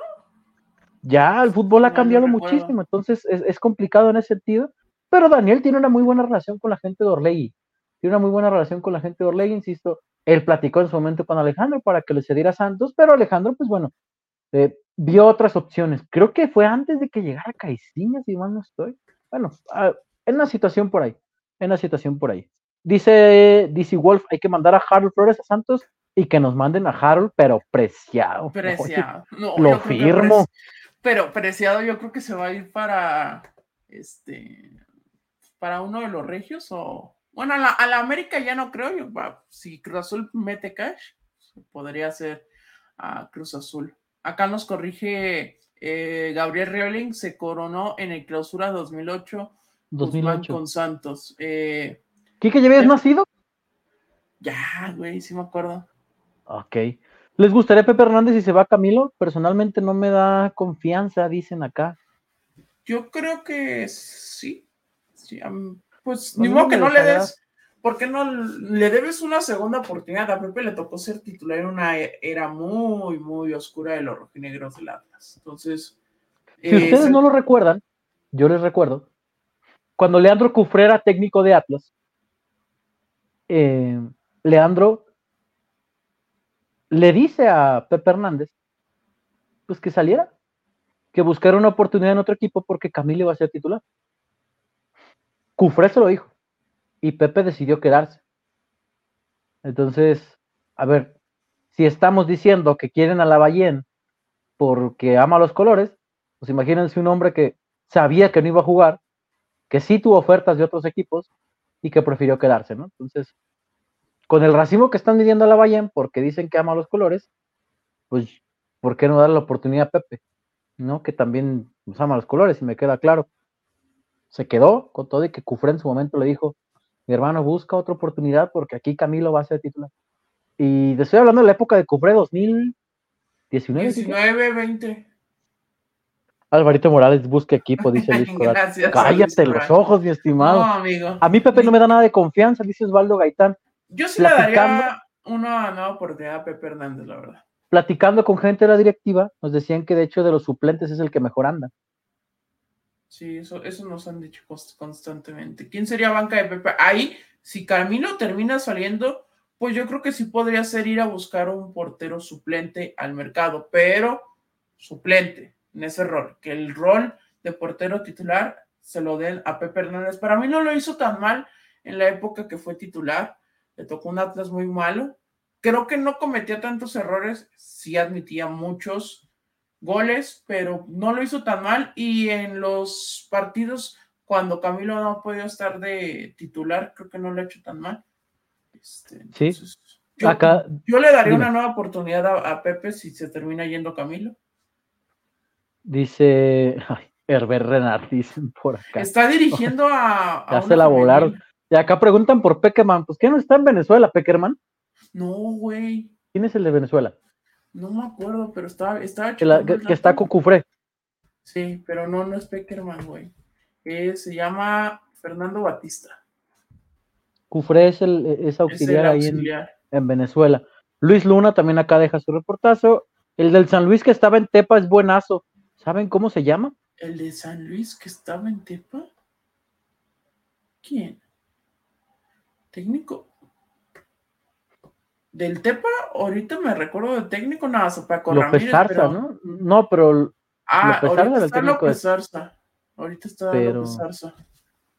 Ya, el fútbol ha cambiado muchísimo, entonces es, es, complicado en ese sentido, pero Daniel tiene una muy buena relación con la gente de Orlegui, tiene una muy buena relación con la gente de Orlegui, insisto, él platicó en su momento con Alejandro para que le cediera a Santos, pero Alejandro, pues bueno, eh, vio otras opciones. Creo que fue antes de que llegara Caiciña, si mal no estoy. Bueno, ah, en una situación por ahí, en una situación por ahí. dice DC Wolf, hay que mandar a Harold Flores a Santos y que nos manden a Harold, pero preciado. Preciado. lo firmo. pero preciado yo creo que se va a ir para este para uno de los regios o bueno, a la, América ya no creo, yo, si Cruz Azul mete cash, podría ser a Cruz Azul. Acá nos corrige eh, Gabriel Reoling, se coronó en el clausura 2008, 2008. con Santos. Eh, ¿Qué que ya habías nacido? Ya, güey, sí me acuerdo. Ok. ¿Les gustaría Pepe Hernández si se va Camilo? Personalmente no me da confianza, dicen acá. Yo creo que sí. pues ni modo que no le des. ¿Por qué no le debes una segunda oportunidad? A Pepe le tocó ser titular en una era muy, muy oscura de los rojinegros del Atlas. Entonces. Si ustedes no lo recuerdan, yo les recuerdo, cuando Leandro Cufré era técnico de Atlas, eh, Leandro le dice a Pepe Hernández, pues que saliera, que buscara una oportunidad en otro equipo porque Camilo iba a ser titular. Cufré se lo dijo y Pepe decidió quedarse. Entonces, a ver, si estamos diciendo que quieren a la Ballén porque ama los colores, pues imagínense un hombre que sabía que no iba a jugar, que sí tuvo ofertas de otros equipos y que prefirió quedarse, ¿no? Entonces, con el racimo que están midiendo a la Bayern porque dicen que ama los colores, pues, ¿por qué no darle la oportunidad a Pepe? ¿No? Que también nos ama los colores y me queda claro. Se quedó con todo y que Cufré en su momento le dijo, mi hermano busca otra oportunidad porque aquí Camilo va a ser titular. Y estoy hablando de la época de Cufré 2019. 19, 20. Alvarito Morales busca equipo, dice Luis Gracias, Cállate los ojos, mi estimado. No, amigo. A mí Pepe no me da nada de confianza, dice Osvaldo Gaitán. Yo sí le daría una nueva oportunidad a Pepe Hernández, la verdad. Platicando con gente de la directiva, nos decían que de hecho de los suplentes es el que mejor anda. Sí, eso, eso nos han dicho constantemente. ¿Quién sería banca de Pepe? Ahí, si Camilo termina saliendo, pues yo creo que sí podría ser ir a buscar un portero suplente al mercado, pero suplente en ese rol, que el rol de portero titular se lo den a Pepe Hernández. Para mí no lo hizo tan mal en la época que fue titular le tocó un Atlas muy malo. Creo que no cometía tantos errores, sí admitía muchos goles, pero no lo hizo tan mal. Y en los partidos, cuando Camilo no ha podido estar de titular, creo que no lo ha hecho tan mal. Este, sí. Yo, Acá, yo le daría una nueva oportunidad a, Pepe si se termina yendo Camilo. Dice Herbert Renard, dicen por acá. Está dirigiendo a. ya se la volaron. Y acá preguntan por Peckerman. Pues, ¿qué no está en Venezuela, Peckerman? No, güey. ¿Quién es el de Venezuela? No me acuerdo, pero estaba. estaba que, está con Cufré. Sí, pero no, no es Peckerman, güey. se llama Fernando Batista. Cufré es, el, es auxiliar, ahí en, Venezuela. Luis Luna también acá deja su reportazo. El del San Luis que estaba en Tepa es buenazo. ¿Saben cómo se llama? ¿El de San Luis que estaba en Tepa? ¿Quién? técnico del Tepa, ahorita me recuerdo de técnico, nada, Paco López Zarza, ¿no? No, pero ah, López ahorita está López Zarza. Ahorita está López Zarza.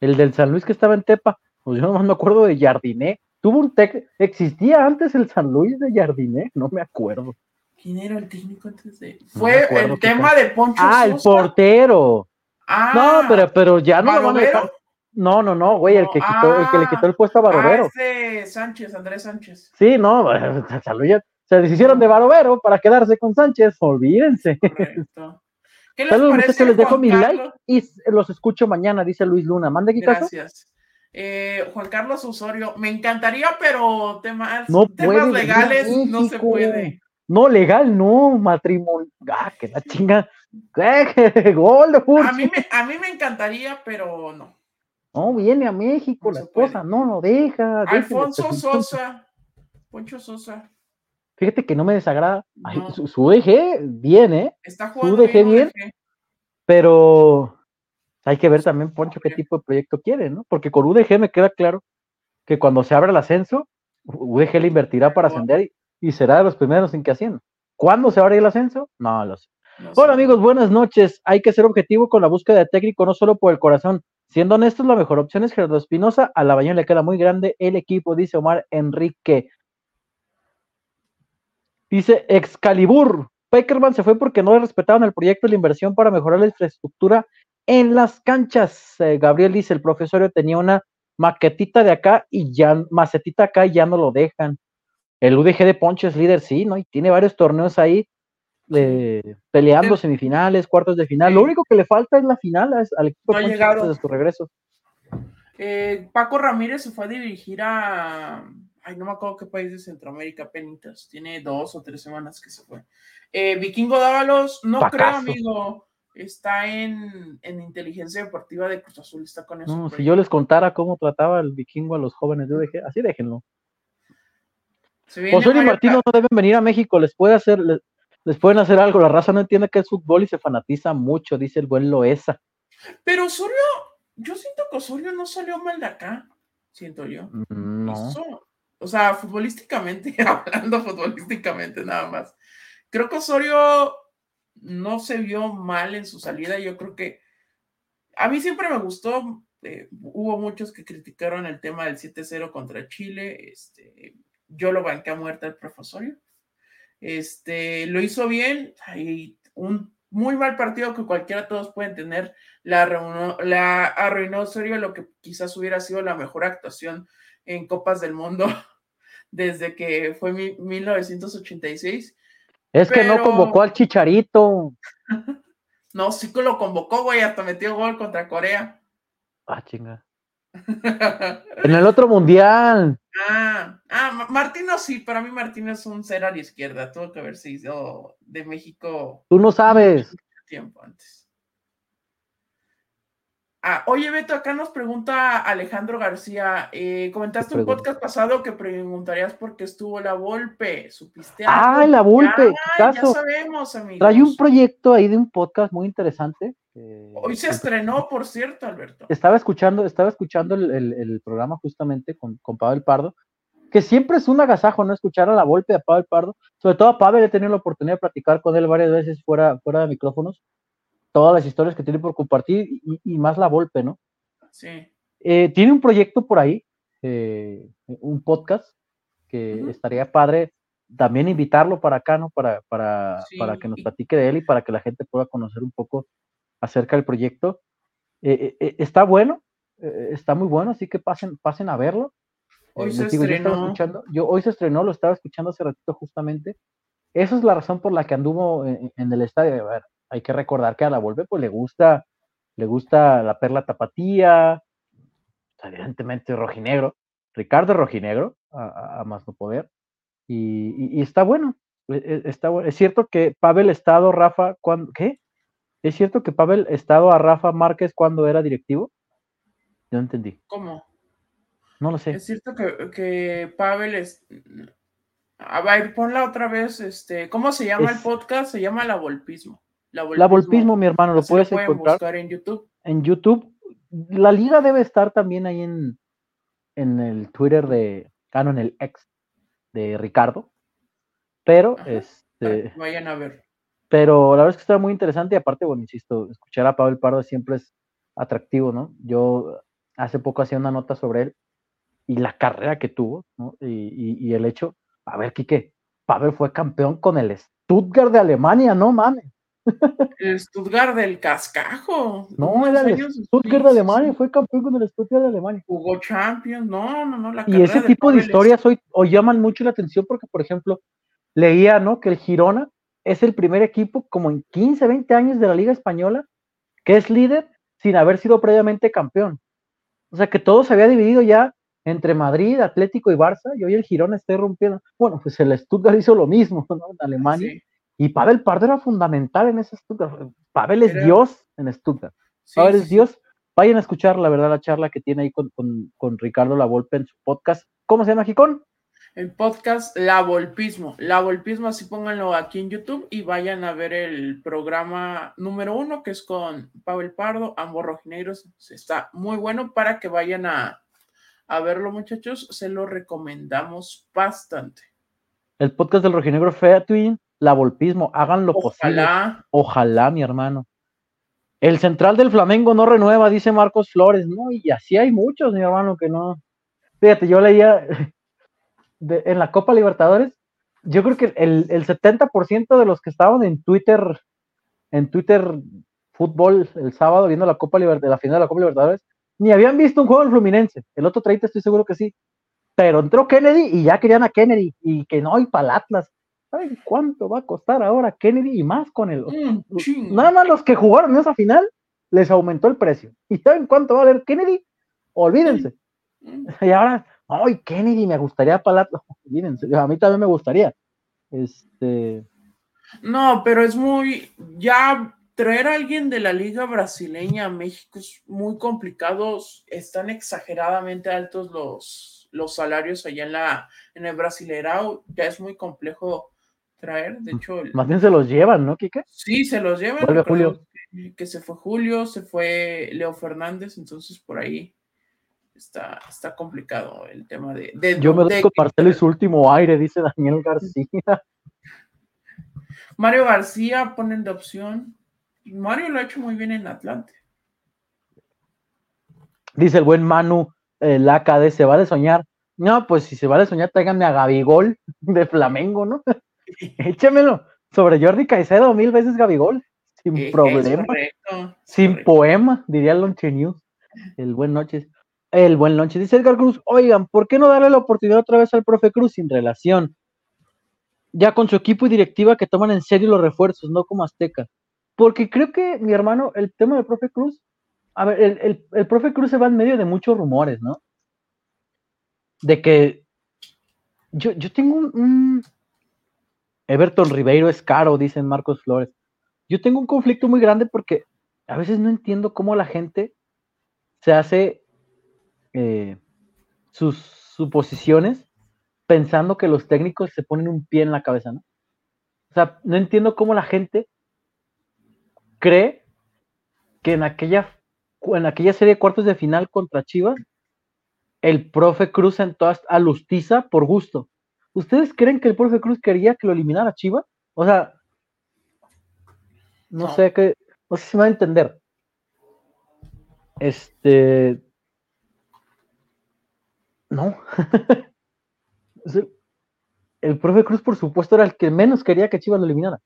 El del San Luis que estaba en Tepa, pues yo no me acuerdo de Jardiné. Tuvo un técnico, existía antes el San Luis de Jardiné, no me acuerdo. ¿Quién era el técnico antes de? Fue el tema de Poncho Ah, el portero. Ah, no, pero, pero ya no lo van a dejar. No, no, no, güey, el, que quitó, el que le quitó el puesto a Barovero. Ah, este Sánchez, Andrés Sánchez. Sí, no, se deshicieron de Barovero para quedarse con Sánchez, olvídense. Correcto. ¿Qué les parece, les dejo mi like y los escucho mañana, dice Luis Luna. Mande aquí Gracias. Eh, Juan Carlos Osorio, me encantaría, pero temas, temas legales no se puede. No, legal, no, matrimonio. Ah, que la chinga. Gol de a mí, me, a mí me encantaría, pero no. No, viene a México, la esposa no lo deja. Alfonso Sosa, Poncho Sosa. Fíjate que no me desagrada. su, su, UDG viene. Está jugando su bien, pero hay que ver también, Poncho, qué tipo de proyecto quiere, ¿no? Porque con UDG me queda claro que cuando se abra el ascenso, UDG le invertirá para ascender y, será de los primeros en que haciendo. ¿Cuándo se abre el ascenso? No lo sé. Hola amigos, buenas noches. Hay que ser objetivo con la búsqueda de técnico, no solo por el corazón, Siendo honestos, la mejor opción es Gerardo Espinosa. A Bañón le queda muy grande el equipo, dice Omar Enrique. Dice Excalibur. Peckerman se fue porque no le respetaban el proyecto de la inversión para mejorar la infraestructura en las canchas. Eh, Gabriel dice: el profesorio tenía una maquetita de acá y ya, macetita acá y ya no lo dejan. El UDG de Ponche es líder, sí, ¿no? Y tiene varios torneos ahí eh, peleando semifinales, cuartos de final. Lo único que le falta es la final al equipo de Ponche de su regreso. Eh, Paco Ramírez se fue a dirigir a ay, no me acuerdo qué país de Centroamérica, penitas, tiene dos o tres semanas que se fue. Eh, Vikingo Dávalos, no creo, amigo, está en, inteligencia deportiva de Cruz Azul, está con eso. No, si yo les contara cómo trataba el Vikingo a los jóvenes de UDG, así déjenlo. José y Martino no deben venir a México, les puede hacer, les, pueden hacer algo, la raza no entiende que es fútbol y se fanatiza mucho, dice el buen Loesa. Pero Osorio, yo siento que Osorio no salió mal de acá, siento yo. Mm, no. O sea, futbolísticamente, hablando futbolísticamente nada más. Creo que Osorio no se vio mal en su salida. Yo creo que a mí siempre me gustó. Eh, hubo muchos que criticaron el tema del 7-0 contra Chile. Este, yo lo banqué a muerte al profesorio. Este, lo hizo bien. Hay un muy mal partido que cualquiera todos pueden tener. La, la arruinó Osorio lo que quizás hubiera sido la mejor actuación en Copas del Mundo desde que fue 1986. Es que no convocó al Chicharito. no, sí que lo convocó, güey, hasta metió gol contra Corea. Ah, chinga. en el otro mundial. Ah, ah, Martino sí, para mí Martino es un cero a la izquierda, tuvo que haberse ido de México. Tú no sabes. Tiempo antes. Ah, oye, Beto, acá nos pregunta Alejandro García. Eh, comentaste un podcast pasado que preguntarías por qué estuvo la Volpe. ¿Supiste Ah, la Volpe. Ya, ya sabemos, amigos. Trae un proyecto ahí de un podcast muy interesante. Hoy se estrenó, por cierto, Alberto. Estaba escuchando, estaba escuchando el, programa justamente con, con Pavel Pardo, que siempre es un agasajo, ¿no? Escuchar a la Volpe, a Pavel Pardo. Sobre todo a Pavel, he tenido la oportunidad de platicar con él varias veces fuera, fuera de micrófonos todas las historias que tiene por compartir y, más la Volpe, ¿no? Sí. Eh, tiene un proyecto por ahí, eh, un podcast, que estaría padre también invitarlo para acá, ¿no? Para, para, para, que nos platique de él y para que la gente pueda conocer un poco acerca del proyecto. Eh, está bueno, está muy bueno, así que pasen, pasen a verlo. Hoy se estrenó. Yo, hoy se estrenó, lo estaba escuchando hace ratito justamente. Esa es la razón por la que anduvo en, en el estadio. A ver, hay que recordar que a la Volpe pues le gusta, le gusta la perla tapatía, evidentemente rojinegro, Ricardo rojinegro, a, más no poder, y, está bueno, e, e, está bueno. Es cierto que Pavel Estado, Rafa, cuando, ¿qué? ¿Es cierto que Pavel Estado a Rafa Márquez cuando era directivo? No entendí. ¿Cómo? No lo sé. Es cierto que, que Pavel es... A ver, ponla otra vez, este, ¿cómo se llama el podcast? Se llama La Volpismo. La Volpismo, mi hermano, lo puedes encontrar. en YouTube. En YouTube. La liga debe estar también ahí en, en el Twitter de, ah, en el ex de Ricardo. Pero, este. Vayan a ver. Pero la verdad es que está muy interesante y aparte, bueno, insisto, escuchar a Pablo Pardo siempre es atractivo, ¿no? Yo hace poco hacía una nota sobre él y la carrera que tuvo, ¿no? Y, y, el hecho, a ver, Quique, Pavel fue campeón con el Stuttgart de Alemania, no mames. El Stuttgart del cascajo. No, era el Stuttgart de Alemania, fue campeón con el Stuttgart de Alemania. Jugó Champions, no, no, no. La y ese tipo de historias hoy, hoy, llaman mucho la atención porque, por ejemplo, leía, ¿no? Que el Girona es el primer equipo como en 15, 20 años de la Liga Española que es líder sin haber sido previamente campeón. O sea que todo se había dividido ya entre Madrid, Atlético y Barça, y hoy el Girona está rompiendo. Bueno, pues el Stuttgart hizo lo mismo, ¿no? En Alemania. Y Pavel Pardo era fundamental en ese Stuttgart. Pavel es Dios en Stuttgart. Pavel es Dios. Vayan a escuchar, la verdad, la charla que tiene ahí con, con, Ricardo La Volpe en su podcast. ¿Cómo se llama, Jicón? El podcast La Volpismo. La Volpismo, así pónganlo aquí en YouTube y vayan a ver el programa número uno, que es con Pavel Pardo, ambos rojinegros. Está muy bueno para que vayan a, a verlo, muchachos. Se lo recomendamos bastante. El podcast del rojinegro Fea Twin la volpismo, hagan lo posible. Ojalá, mi hermano. El central del Flamengo no renueva, dice Marcos Flores, ¿no? Y así hay muchos, mi hermano, que no. Fíjate, yo leía en la Copa Libertadores, yo creo que el, el 70% de los que estaban en Twitter, en Twitter fútbol el sábado viendo la Copa Libertadores, la final de la Copa Libertadores, ni habían visto un juego del Fluminense. El otro 30 estoy seguro que sí. Pero entró Kennedy y ya querían a Kennedy y que no, y para Atlas. ¿Saben cuánto va a costar ahora Kennedy y más con el... Mm, nada más los que jugaron en esa final les aumentó el precio. ¿Y saben cuánto va a valer Kennedy? Olvídense. Mm. Y ahora, ay, Kennedy me gustaría para a mí también me gustaría. Este... No, pero es muy, ya traer a alguien de la liga brasileña a México es muy complicado, están exageradamente altos los, los salarios allá en, la, en el Brasileirao, ya es muy complejo traer, de hecho... Más bien se los llevan, ¿no, Kike? Sí, se los llevan. Vuelve Julio. Que, se fue Julio, se fue Leo Fernández, entonces por ahí está, está complicado el tema de... Yo me doy y su último aire, dice Daniel García. Mario García ponen de opción. Mario lo ha hecho muy bien en Atlante. Dice el buen Manu, el AKD, ¿se vale soñar? No, pues si se vale soñar, tráiganme a Gabigol de Flamengo, ¿no? Échamelo. Sobre Jordi Caicedo, mil veces Gabigol. Sin problema. sin poema, diría Lonche News. El buen noches. El buen noche. Dice Edgar Cruz, oigan, ¿por qué no darle la oportunidad otra vez al profe Cruz sin relación? Ya con su equipo y directiva que toman en serio los refuerzos, no como Azteca. Porque creo que, mi hermano, el tema del profe Cruz, a ver, el, profe Cruz se va en medio de muchos rumores, ¿no? De que yo, yo tengo un, Everton Ribeiro es caro, dicen Marcos Flores. Yo tengo un conflicto muy grande porque a veces no entiendo cómo la gente se hace eh, sus suposiciones pensando que los técnicos se ponen un pie en la cabeza, ¿no? O sea, no entiendo cómo la gente cree que en aquella, en aquella serie de cuartos de final contra Chivas, el profe Cruz sentó a Lustiza por gusto. ¿Ustedes creen que el profe Cruz quería que lo eliminara Chivas? O sea, no, sé qué, no sé si me va a entender. Este, no. el profe Cruz, por supuesto, era el que menos quería que Chivas lo eliminara.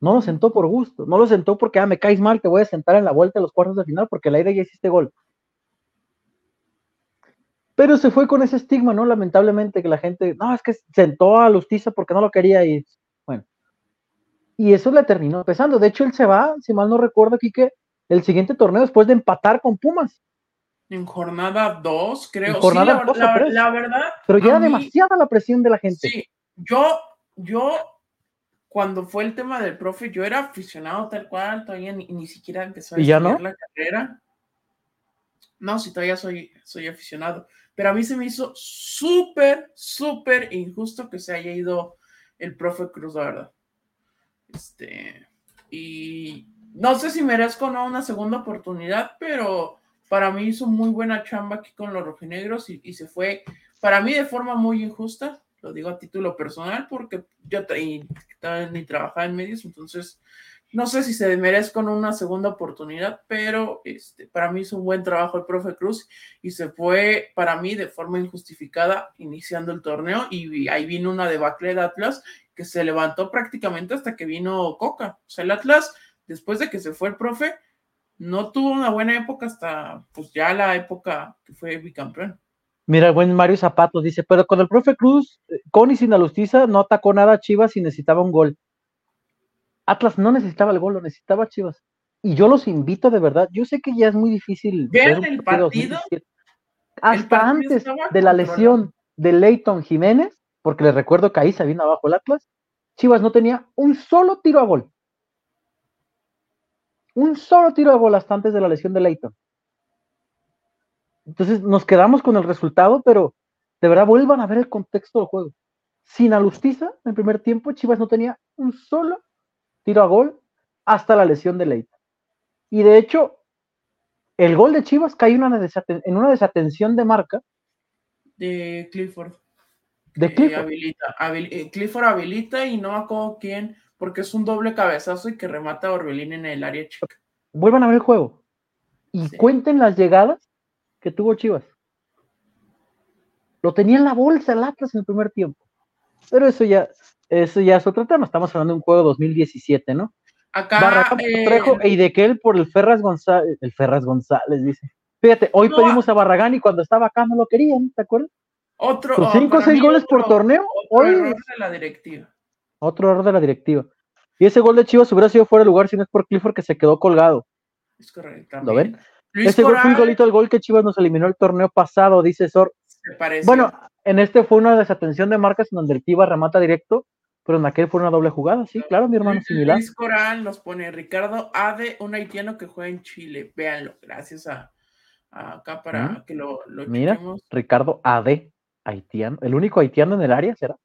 No lo sentó por gusto, no lo sentó porque ah, me caes mal, te voy a sentar en la vuelta de los cuartos de final porque el aire ya hiciste gol. Pero se fue con ese estigma, ¿no? Lamentablemente que la gente, no, es que sentó a Lustiza porque no lo quería y bueno. Y eso le terminó pesando. De hecho, él se va, si mal no recuerdo, aquí que el siguiente torneo después de empatar con Pumas. En jornada 2, creo. En jornada sí, la, verdad. Pero ya era demasiada la presión de la gente. Sí, yo, yo cuando fue el tema del profe, yo era aficionado tal cual, todavía ni, siquiera empezó a ¿Y la carrera. No, sí, todavía soy, soy aficionado. Pero a mí se me hizo súper, súper injusto que se haya ido el profe Cruz, la verdad. Este, y no sé si merezco o no una segunda oportunidad, pero para mí hizo muy buena chamba aquí con los rojinegros y, se fue, para mí de forma muy injusta lo digo a título personal porque yo ni trabajaba en medios, entonces no sé si se merezca una segunda oportunidad, pero este, para mí hizo un buen trabajo el profe Cruz y se fue para mí de forma injustificada iniciando el torneo y ahí vino una debacle de Atlas que se levantó prácticamente hasta que vino Coca. O sea, el Atlas, después de que se fue el profe, no tuvo una buena época hasta pues ya la época que fue bicampeón. Mira, el buen Mario Zapato dice, pero con el profe Cruz, eh, con y sin Alustiza, no atacó nada a Chivas y necesitaba un gol. Atlas no necesitaba el gol, lo necesitaba Chivas. Y yo los invito de verdad, yo sé que ya es muy difícil. Ver el partido. Hasta antes de la lesión de Leighton Jiménez, porque les recuerdo que ahí se vino abajo el Atlas, Chivas no tenía un solo tiro a gol. Un solo tiro a gol hasta antes de la lesión de Leighton. Entonces nos quedamos con el resultado, pero de verdad vuelvan a ver el contexto del juego. Sin Alustiza, en primer tiempo, Chivas no tenía un solo tiro a gol hasta la lesión de Leite. Y de hecho, el gol de Chivas cae en una desatención de marca. De Clifford. De Clifford. Eh, Clifford habilita y no acuerdo quién, porque es un doble cabezazo y que remata a Orbelín en el área chica. vuelvan a ver el juego y cuenten las llegadas que tuvo Chivas. Lo tenía en la bolsa el Atlas en el primer tiempo. Pero eso ya, eso ya es otro tema. Estamos hablando de un juego 2017, ¿no? Acá. Eh, y de que él por el Ferraz González, el Ferraz González dice. Fíjate, hoy pedimos a Barragán y cuando estaba acá no lo querían, ¿te acuerdas? Otro. Con cinco o seis goles por torneo. Otro error de la directiva. Otro error de la directiva. Y ese gol de Chivas hubiera sido fuera de lugar si no es por Clifford que se quedó colgado. Es correcto. ¿Lo ven? ese gol fue igualito al gol que Chivas nos eliminó el torneo pasado, dice Sor. Bueno, en este fue una desatención de marcas en donde el Tiva remata directo, pero en aquel fue una doble jugada, sí, claro, mi hermano, similar. Luis Coral nos pone Ricardo Ade, un haitiano que juega en Chile. Véanlo, gracias a, acá para mm. que lo, lo Mira, Ricardo Ade, haitiano, el único haitiano en el área, ¿será?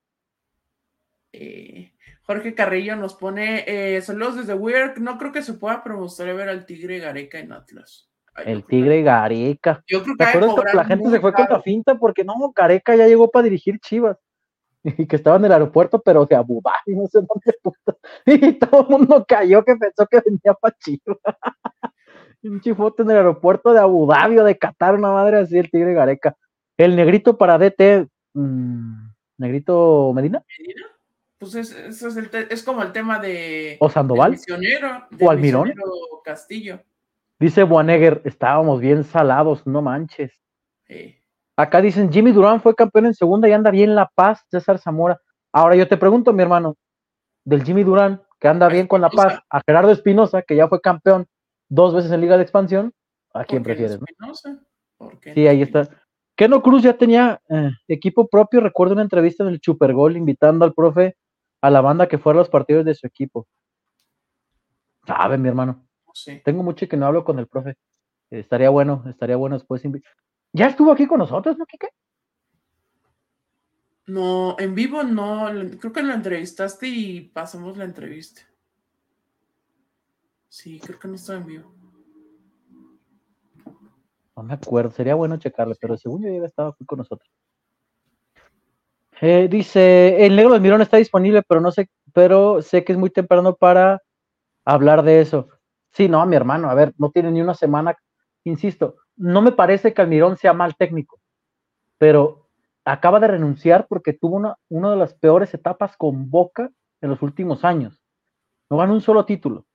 Eh, Jorge Carrillo nos pone eh, saludos desde Weird. No creo que se pueda promocionar ver al Tigre Gareca en Atlas. el Tigre Gareca. Yo creo que, que la gente se fue con la finta porque no, Gareca ya llegó para dirigir Chivas y que estaba en el aeropuerto, pero de Abu Dhabi, no sé dónde Y todo el mundo cayó que pensó que venía para Chivas. Un chifote en el aeropuerto de Abu Dhabi o de Qatar, una madre así, el Tigre Gareca. El negrito para DT, mm, negrito Medina. ¿Medina? Pues es, es, como el tema de. ¿O Sandoval? misionero, ¿O Almirón? Castillo. Dice Buanegger, estábamos bien salados, no manches. Acá dicen, Jimmy Durán fue campeón en segunda y anda bien La Paz, César Zamora. Ahora yo te pregunto, mi hermano, del Jimmy Durán, que anda bien con La Paz, a Gerardo Espinosa, que ya fue campeón dos veces en Liga de Expansión, ¿a quién prefieres? sí, ahí está. Keno Cruz ya tenía eh, equipo propio, recuerdo una entrevista en el Supergol invitando al profe a la banda que fuera a los partidos de su equipo. Sabe, mi hermano. Tengo mucho que no hablo con el profe. Estaría bueno, estaría bueno después. ¿Ya estuvo aquí con nosotros, no, Kike? No, en vivo no. Creo que lo entrevistaste y pasamos la entrevista. Sí, creo que no estaba en vivo. No me acuerdo, sería bueno checarle, pero según yo ya estaba aquí con nosotros. Eh, dice, el negro del Mirón está disponible, pero no sé, pero sé que es muy temprano para hablar de eso. Sí, no, mi hermano, a ver, no tiene ni una semana, insisto, no me parece que Almirón sea mal técnico, pero acaba de renunciar porque tuvo una, una de las peores etapas con Boca en los últimos años. No ganó un solo título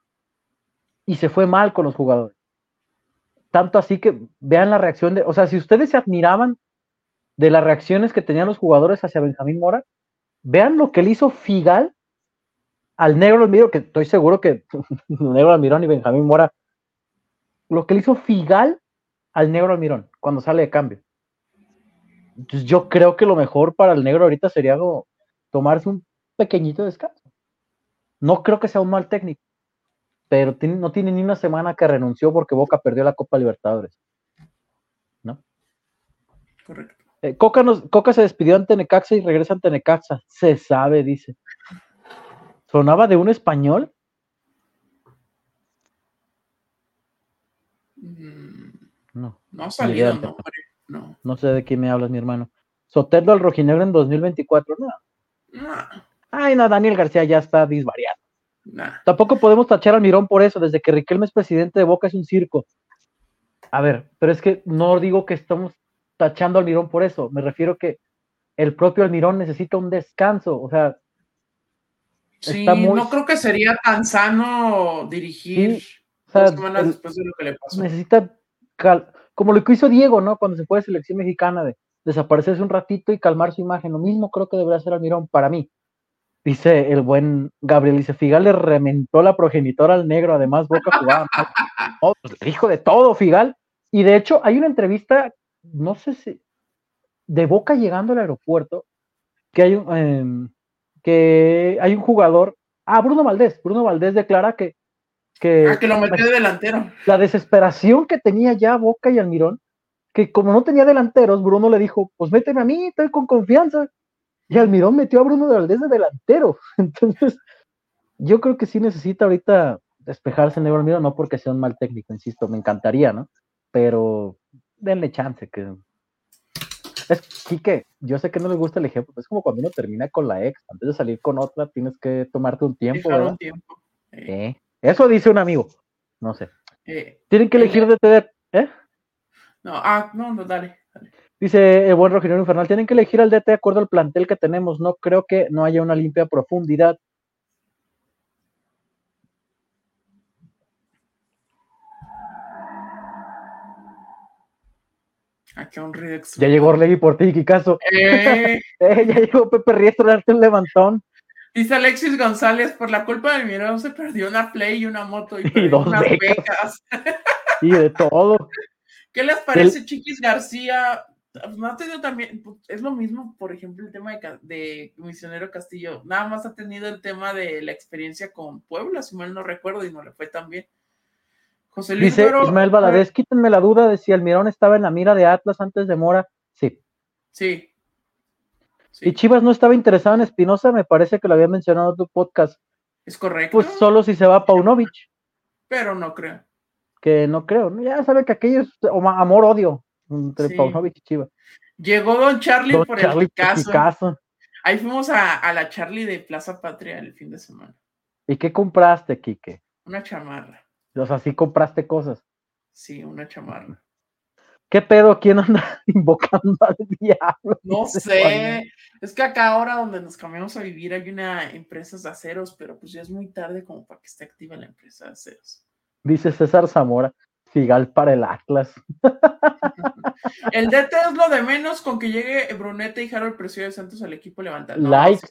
y se fue mal con los jugadores. Tanto así que vean la reacción de, o sea, si ustedes se admiraban de las reacciones que tenían los jugadores hacia Benjamín Mora, vean lo que le hizo Figal al negro Almirón, que estoy seguro que negro Almirón y Benjamín Mora, lo que le hizo Figal al negro Almirón cuando sale de cambio. Entonces yo creo que lo mejor para el negro ahorita sería tomarse un pequeñito descanso. No creo que sea un mal técnico, pero no tiene ni una semana que renunció porque Boca perdió la Copa Libertadores. ¿No? Correcto. Eh, Coca, se despidió ante Necaxa y regresa ante Necaxa. Se sabe, dice. ¿Sonaba de un español? Mm, no. No ha salido no. No sé de quién me hablas, mi hermano. Soteldo al rojinegro en 2024. No. Ay, no, Daniel García ya está disvariado. Tampoco podemos tachar al Mirón por eso. Desde que Riquelme es presidente de Boca es un circo. A ver, pero es que no digo que estamos tachando al Almirón por eso. Me refiero que el propio Almirón necesita un descanso. O sea, sí, no creo que sería tan sano dirigir dos semanas después de lo que le pasó. Necesita, como lo que hizo Diego, ¿no? Cuando se fue de selección mexicana, de desaparecerse un ratito y calmar su imagen. Lo mismo creo que debería hacer Almirón para mí. Dice el buen Gabriel, dice, Figal le rementó la progenitora al negro, además Boca jugaba. oh, hijo de todo, Figal. Y de hecho, hay una entrevista no sé si, de Boca llegando al aeropuerto, que hay un, em, que hay un jugador, ah, Bruno Valdés, Bruno Valdés declara que... que ah, que lo metió de delantero. La desesperación que tenía ya Boca y Almirón, que como no tenía delanteros, Bruno le dijo, pues méteme a mí, estoy con confianza. Y Almirón metió a Bruno Valdés de delantero. Entonces, yo creo que sí necesita ahorita despejarse en Almirón, no porque sea un mal técnico, insisto, me encantaría, ¿no? Pero denle chance, que es Quique, yo sé que no le gusta el ejemplo, es como cuando uno termina con la ex, antes de salir con otra tienes que tomarte un tiempo. Un tiempo. Eh, eso dice un amigo, no sé. Eh, tienen que elegir de DT, ¿eh? No, ah, no, no, dale. Dice el buen Rogelio Infernal, tienen que elegir al DT de acuerdo al plantel que tenemos. No creo que no haya una limpia profundidad. Aquí un Ya llegó Orlegui por ti, Kikazo. Eh. eh. ya llegó Pepe Riestro darte un levantón. Dice Alexis González, por la culpa de Mirón se perdió una Play y una moto y, dos unas becas. y de todo. ¿Qué les parece, Chiquis García? No ha tenido también, pues, es lo mismo, por ejemplo, el tema de, Misionero Castillo, nada más ha tenido el tema de la experiencia con Puebla, si mal no recuerdo, y no le fue tan bien. José Luis Dice Ismael Valadez, quítenme la duda de si Almirón estaba en la mira de Atlas antes de Mora. Sí. Sí. Y Chivas no estaba interesado en Espinosa, me parece que lo había mencionado en tu podcast. Es correcto. Pues solo si se va a Paunovic. Pero no creo. Que no creo. Ya sabe que aquello es amor-odio entre Paunovic y Chivas. Llegó Don Charlie por el caso. Ahí fuimos a, la Charlie de Plaza Patria el fin de semana. ¿Y qué compraste, Quique? Una chamarra. O sea, sí compraste cosas. Sí, una chamarra. ¿Qué pedo? ¿Quién anda invocando al diablo? No sé. Es que acá ahora donde nos cambiamos a vivir hay una empresa de aceros, pero pues ya es muy tarde como para que esté activa la empresa de aceros. Dice César Zamora. Figal para el Atlas. El DT es lo de menos con que llegue Brunete y Harold Precio de Santos al equipo levantando. like.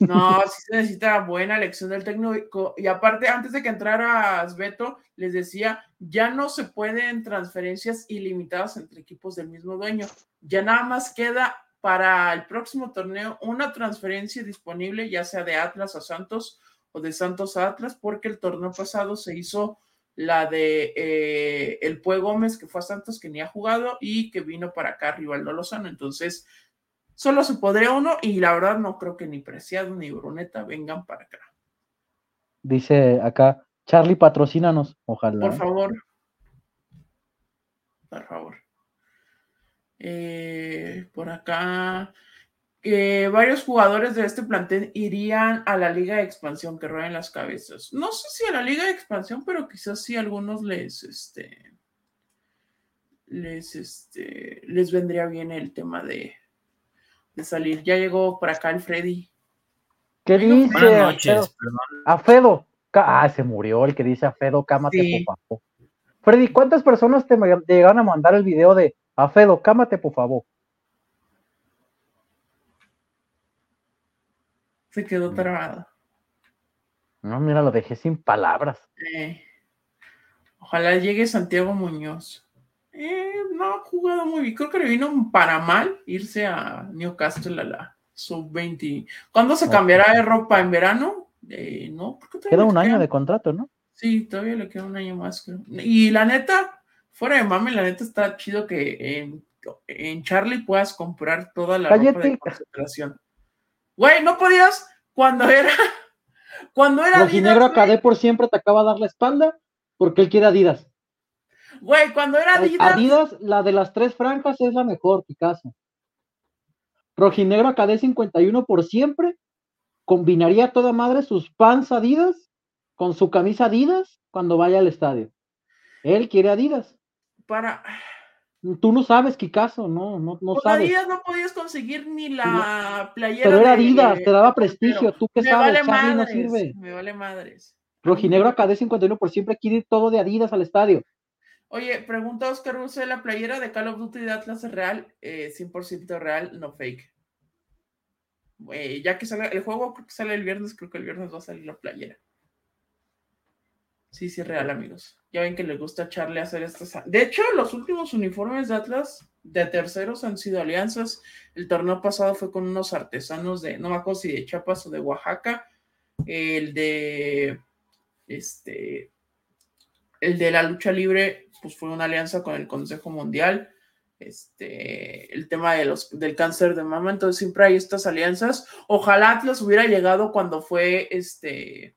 No, sí se necesita buena elección del técnico. Y aparte, antes de que entrara Asbeto, les decía, ya no se pueden transferencias ilimitadas entre equipos del mismo dueño. Ya nada más queda para el próximo torneo una transferencia disponible, ya sea de Atlas a Santos o de Santos a Atlas, porque el torneo pasado se hizo la de eh, el Pue Gómez, que fue a Santos, que ni ha jugado, y que vino para acá Rivaldo Lozano. Entonces, solo se podría uno, y la verdad no creo que ni Preciado ni Bruneta vengan para acá. Dice acá, Charlie, patrocínanos, ojalá. Por favor. Por favor. Eh, por acá, varios jugadores de este plantel irían a la liga de expansión que rueden las cabezas. No sé si a la liga de expansión, pero quizás sí algunos les, este, les, este, les vendría bien el tema de, de salir. Ya llegó por acá el Freddy. ¿Qué dice? Buenas noches, Afedo. Ah, se murió el que dice Afedo, cámate, por favor. Freddy, ¿cuántas personas te llegaron a mandar el video de Afedo, cámate, por favor? Se quedó mm. trabado. No, mira, lo dejé sin palabras. ojalá llegue Santiago Muñoz. Eh, no ha jugado muy bien. Creo que le vino para mal irse a Newcastle a la sub-20. ¿Cuándo se cambiará de ropa? ¿En verano? Eh, no, queda un año de contrato, ¿no? Sí, todavía le queda un año más. Y la neta, fuera de mame, la neta está chido que en, en Charlie puedas comprar toda la ropa de concentración. Güey, no podías cuando era. Cuando era. Rojinegro Acadé por siempre te acaba de dar la espalda porque él quiere Adidas. Güey, cuando era Adidas. Adidas, la de las tres franjas es la mejor, Picasso. Rojinegro Acadé 51 por siempre combinaría toda madre sus pants Adidas con su camisa Adidas cuando vaya al estadio. Él quiere Adidas. Para Tú no sabes qué caso, no, no, no sabes. Todavía no podías conseguir ni la playera. Pero era Adidas, te daba prestigio, tú qué sabes, vale no sirve. Me vale madres. Rojinegro acá de 51 por siempre quiere ir todo de Adidas al estadio. Oye, pregunta Oscar Ruse, ¿la playera de Call of Duty de Atlas es real? 100% eh, real, no fake. ya que sale el juego, creo que sale el viernes, creo que el viernes va a salir la playera. Sí, sí, real, amigos. Ya ven que les gusta echarle a hacer estas. De hecho, los últimos uniformes de Atlas de terceros han sido alianzas. El torneo pasado fue con unos artesanos de, no me acuerdo si de Chiapas o de Oaxaca. El de, este, el de la lucha libre, pues fue una alianza con el Consejo Mundial. Este, el tema de los, del cáncer de mama, entonces siempre hay estas alianzas. Ojalá Atlas hubiera llegado cuando fue este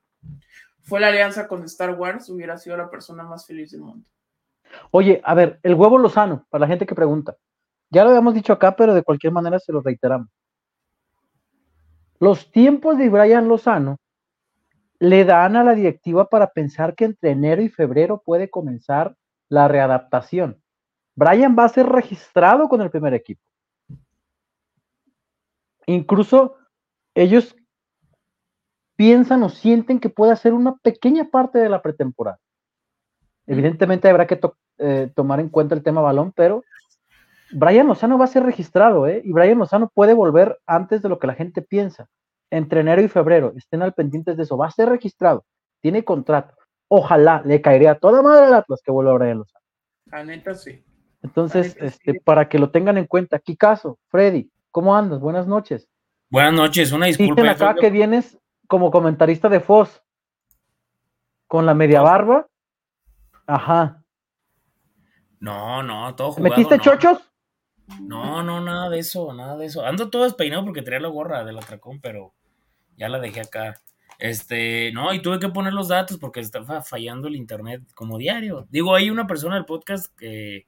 fue la alianza con Star Wars, hubiera sido la persona más feliz del mundo. Oye, a ver, el huevo Lozano, para la gente que pregunta. Ya lo habíamos dicho acá, pero de cualquier manera se lo reiteramos. Los tiempos de Brian Lozano le dan a la directiva para pensar que entre enero y febrero puede comenzar la readaptación. Brian va a ser registrado con el primer equipo. Incluso ellos piensan o sienten que puede hacer una pequeña parte de la pretemporada. Evidentemente habrá que eh, tomar en cuenta el tema balón, pero Brian Lozano va a ser registrado, ¿eh? Y Brian Lozano puede volver antes de lo que la gente piensa. Entre enero y febrero, estén al pendientes de eso. Va a ser registrado, tiene contrato. Ojalá le caería toda madre al Atlas que vuelva Brian Lozano. La neta sí. Entonces, este, para que lo tengan en cuenta, Kikazo, Freddy, ¿cómo andas? Buenas noches. Buenas noches, una disculpa. Dicen acá que vienes como comentarista de Foz, con la media barba. Ajá. No, no, todo jugado. ¿Metiste chochos? No, no, nada de eso, nada de eso. Ando todo despeinado porque tenía la gorra del atracón, pero ya la dejé acá. Este, no, y tuve que poner los datos porque estaba fallando el internet como diario. Digo, hay una persona del podcast que,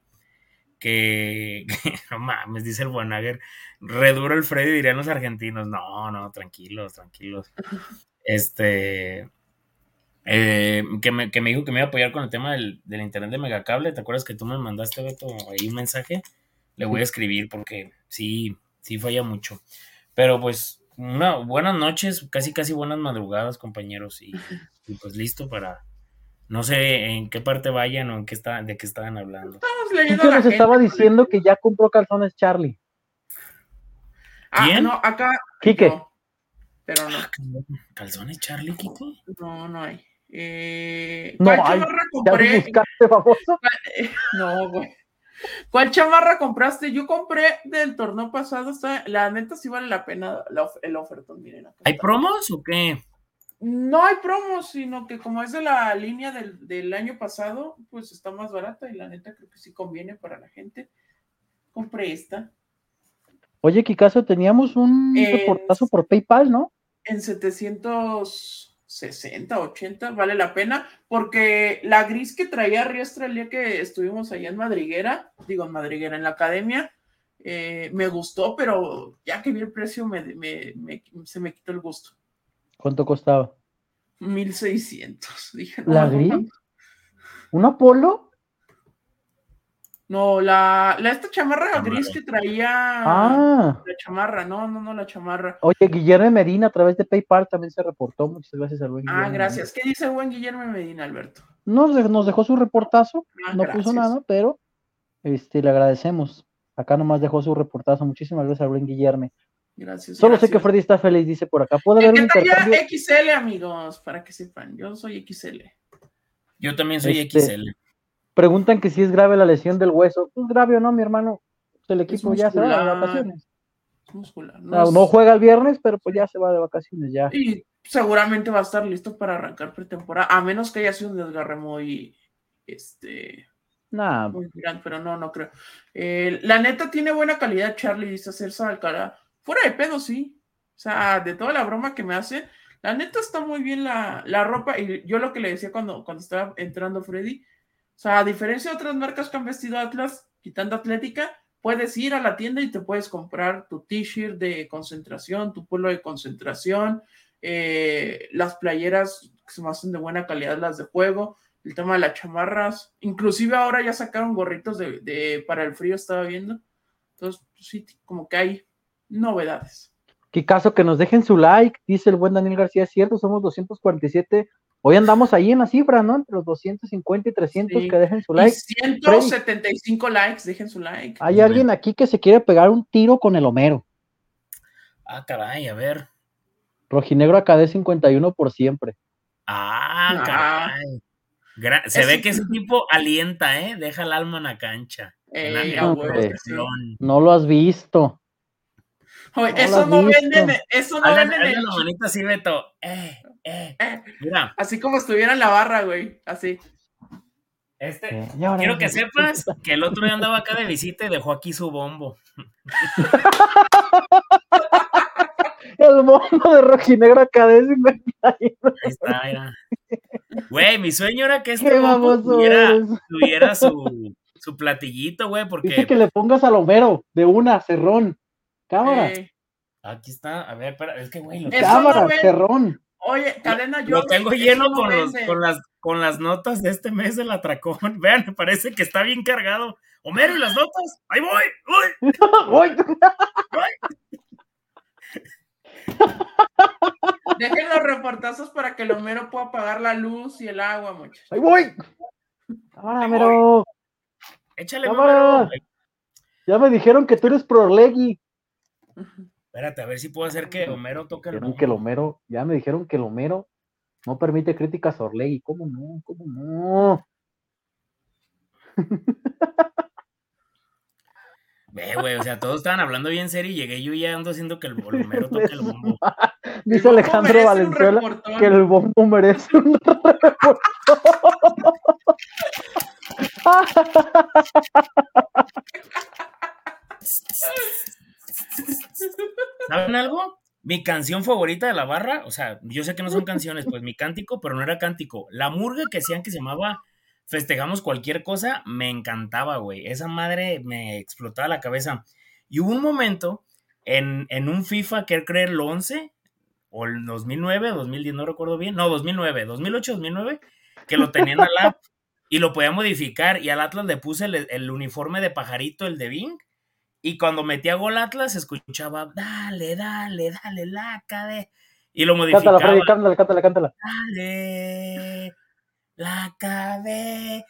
que, no mames, dice el Buenager, reduro el Freddy, dirían los argentinos. No, no, tranquilos, tranquilos. Este, eh, que, me, que, me, dijo que me iba a apoyar con el tema del, del internet de Megacable. ¿Te acuerdas que tú me mandaste, ahí un mensaje? Le voy a escribir porque sí, sí falla mucho. Pero pues, una, buenas noches, casi casi buenas madrugadas, compañeros. Y, y pues listo para, no sé en qué parte vayan o en qué está, de qué estaban hablando. Estamos leyendo nos estaba diciendo que ya compró calzones Charlie. Ah, ¿Quién? no, acá. Quique. pero no. Ah, ¿Calzones Charlie, Quique? No, no hay. Eh, no, ¿Cuál hay, compré? buscaste, famoso? No, güey. ¿Cuál chamarra compraste? Yo compré del torneo pasado. Está, la neta sí vale la pena la, el ofertón. Miren acá. ¿Hay promos o qué? No hay promos, sino que como es de la línea del, del, año pasado, pues está más barata y la neta creo que sí conviene para la gente. Compré esta. Oye, Kikazo, teníamos un reportazo por PayPal, ¿no? En 760, 80, vale la pena, porque la gris que traía Riestra el día que estuvimos allá en Madriguera, digo en Madriguera, en la academia, eh, me gustó, pero ya que vi el precio me, me, me, se me quitó el gusto. ¿Cuánto costaba? 1600. Dije, ¿La gris? ¿Un Apolo? No, la, la esta chamarra, gris que traía ah. la chamarra, no, no, no, la chamarra. Oye, Guillermo Medina a través de PayPal también se reportó. Muchas gracias al buen Ah, gracias. ¿Qué dice el buen Guillermo Medina, Alberto? Nos, nos dejó su reportazo, ah, no puso nada, pero este, le agradecemos. Acá nomás dejó su reportazo. Muchísimas gracias al buen Guillermo. Gracias. Solo sé que Freddy está feliz, dice por acá. ¿Puede haber un intercambio? XL, amigos, para que sepan. Yo soy XL. Yo también soy este, XL. Preguntan que si es grave la lesión del hueso. Pues grave o no, mi hermano. El equipo ya se va de vacaciones. Muscular. No, no, no, juega el viernes, pero pues ya se va de vacaciones ya. Y seguramente va a estar listo para arrancar pretemporada, a menos que haya sido un desgarre muy, este, nah. muy grande, pero no, no creo. Eh, la neta tiene buena calidad, Charlie, dice Celso Alcara. Fuera de pedo, sí. O sea, de toda la broma que me hace, la neta está muy bien la, la ropa. Y yo lo que le decía cuando, cuando estaba entrando Freddy, sea, a diferencia de otras marcas que han vestido Atlas, quitando Atlética, puedes ir a la tienda y te puedes comprar tu t-shirt de concentración, tu polo de concentración, eh, las playeras que se me hacen de buena calidad, las de juego, el tema de las chamarras, inclusive ahora ya sacaron gorritos de, de para el frío, estaba viendo. Entonces, pues sí, como que hay novedades. Qué caso que nos dejen su like, dice el buen Daniel García, es cierto, somos 247. Hoy andamos ahí en la cifra, ¿no? Entre los 250 y 300 que dejen su like. Y 175 likes, dejen su like. Hay alguien aquí que se quiere pegar un tiro con el Homero. Ah, caray, a ver. Rojinegro acá de 51 por siempre. Ah, caray. se ve que ese tipo alienta, ¿eh? Deja el alma en la cancha. Eh, no lo has visto. Oye, eso, no venden, eso no venden, en la manita así, Beto. Eh, eh, eh. Mira. Así como estuviera en la barra, güey. Así. Este, eh, quiero que sepas que el otro día andaba acá de visita y dejó aquí su bombo. el bombo de rojinegro acá de 51. Ahí está, mira. Güey, mi sueño era que este bombo tuviera, tuviera, su, su platillito, güey, porque... Dice que le pongas al Homero de una, cerrón. Cámara. Aquí está, a ver, espera, es que, güey, lo Cámara, no cerrón. Oye, cadena, yo. Lo tengo lleno con, los, con, las, con las notas de este mes del atracón. Vean, me parece que está bien cargado. Homero, ¿y las notas? ¡Ahí voy! ¡Voy! Dejen los reportazos para que el Homero pueda pagar la luz y el agua, muchachos. ¡Ahí voy! ¡Cámara, Homero! Échale, Homero. Ya me dijeron que tú eres pro Leggy. Espérate, a ver si puedo hacer que Homero toque el que el Homero, Ya me dijeron que el Homero no permite críticas a Orlegui. ¿Cómo no? ¿Cómo no? Ve, güey, o sea, todos estaban hablando bien serio y llegué yo ya ando haciendo que el Homero toque el bombo. Dice Alejandro Valenzuela que el bombo merece un ¿Saben algo? Mi canción favorita de la barra, o sea, yo sé que no son canciones, pues mi cántico, pero no era cántico. La murga que hacían que se llamaba Festejamos cualquier cosa, me encantaba, güey. Esa madre me explotaba la cabeza. Y hubo un momento en, en un FIFA, que creo el 11, o el 2009, 2010, no recuerdo bien, no, 2009, 2008, 2009, que lo tenían al app y lo podía modificar y al Atlas le puse el, uniforme de pajarito, el de Bing, y cuando metía gol Atlas escuchaba, dale, dale, dale, la cadé. Y lo modificaba. Cántala, Freddy, cántala, cántala, cántala. Dale, la cadé.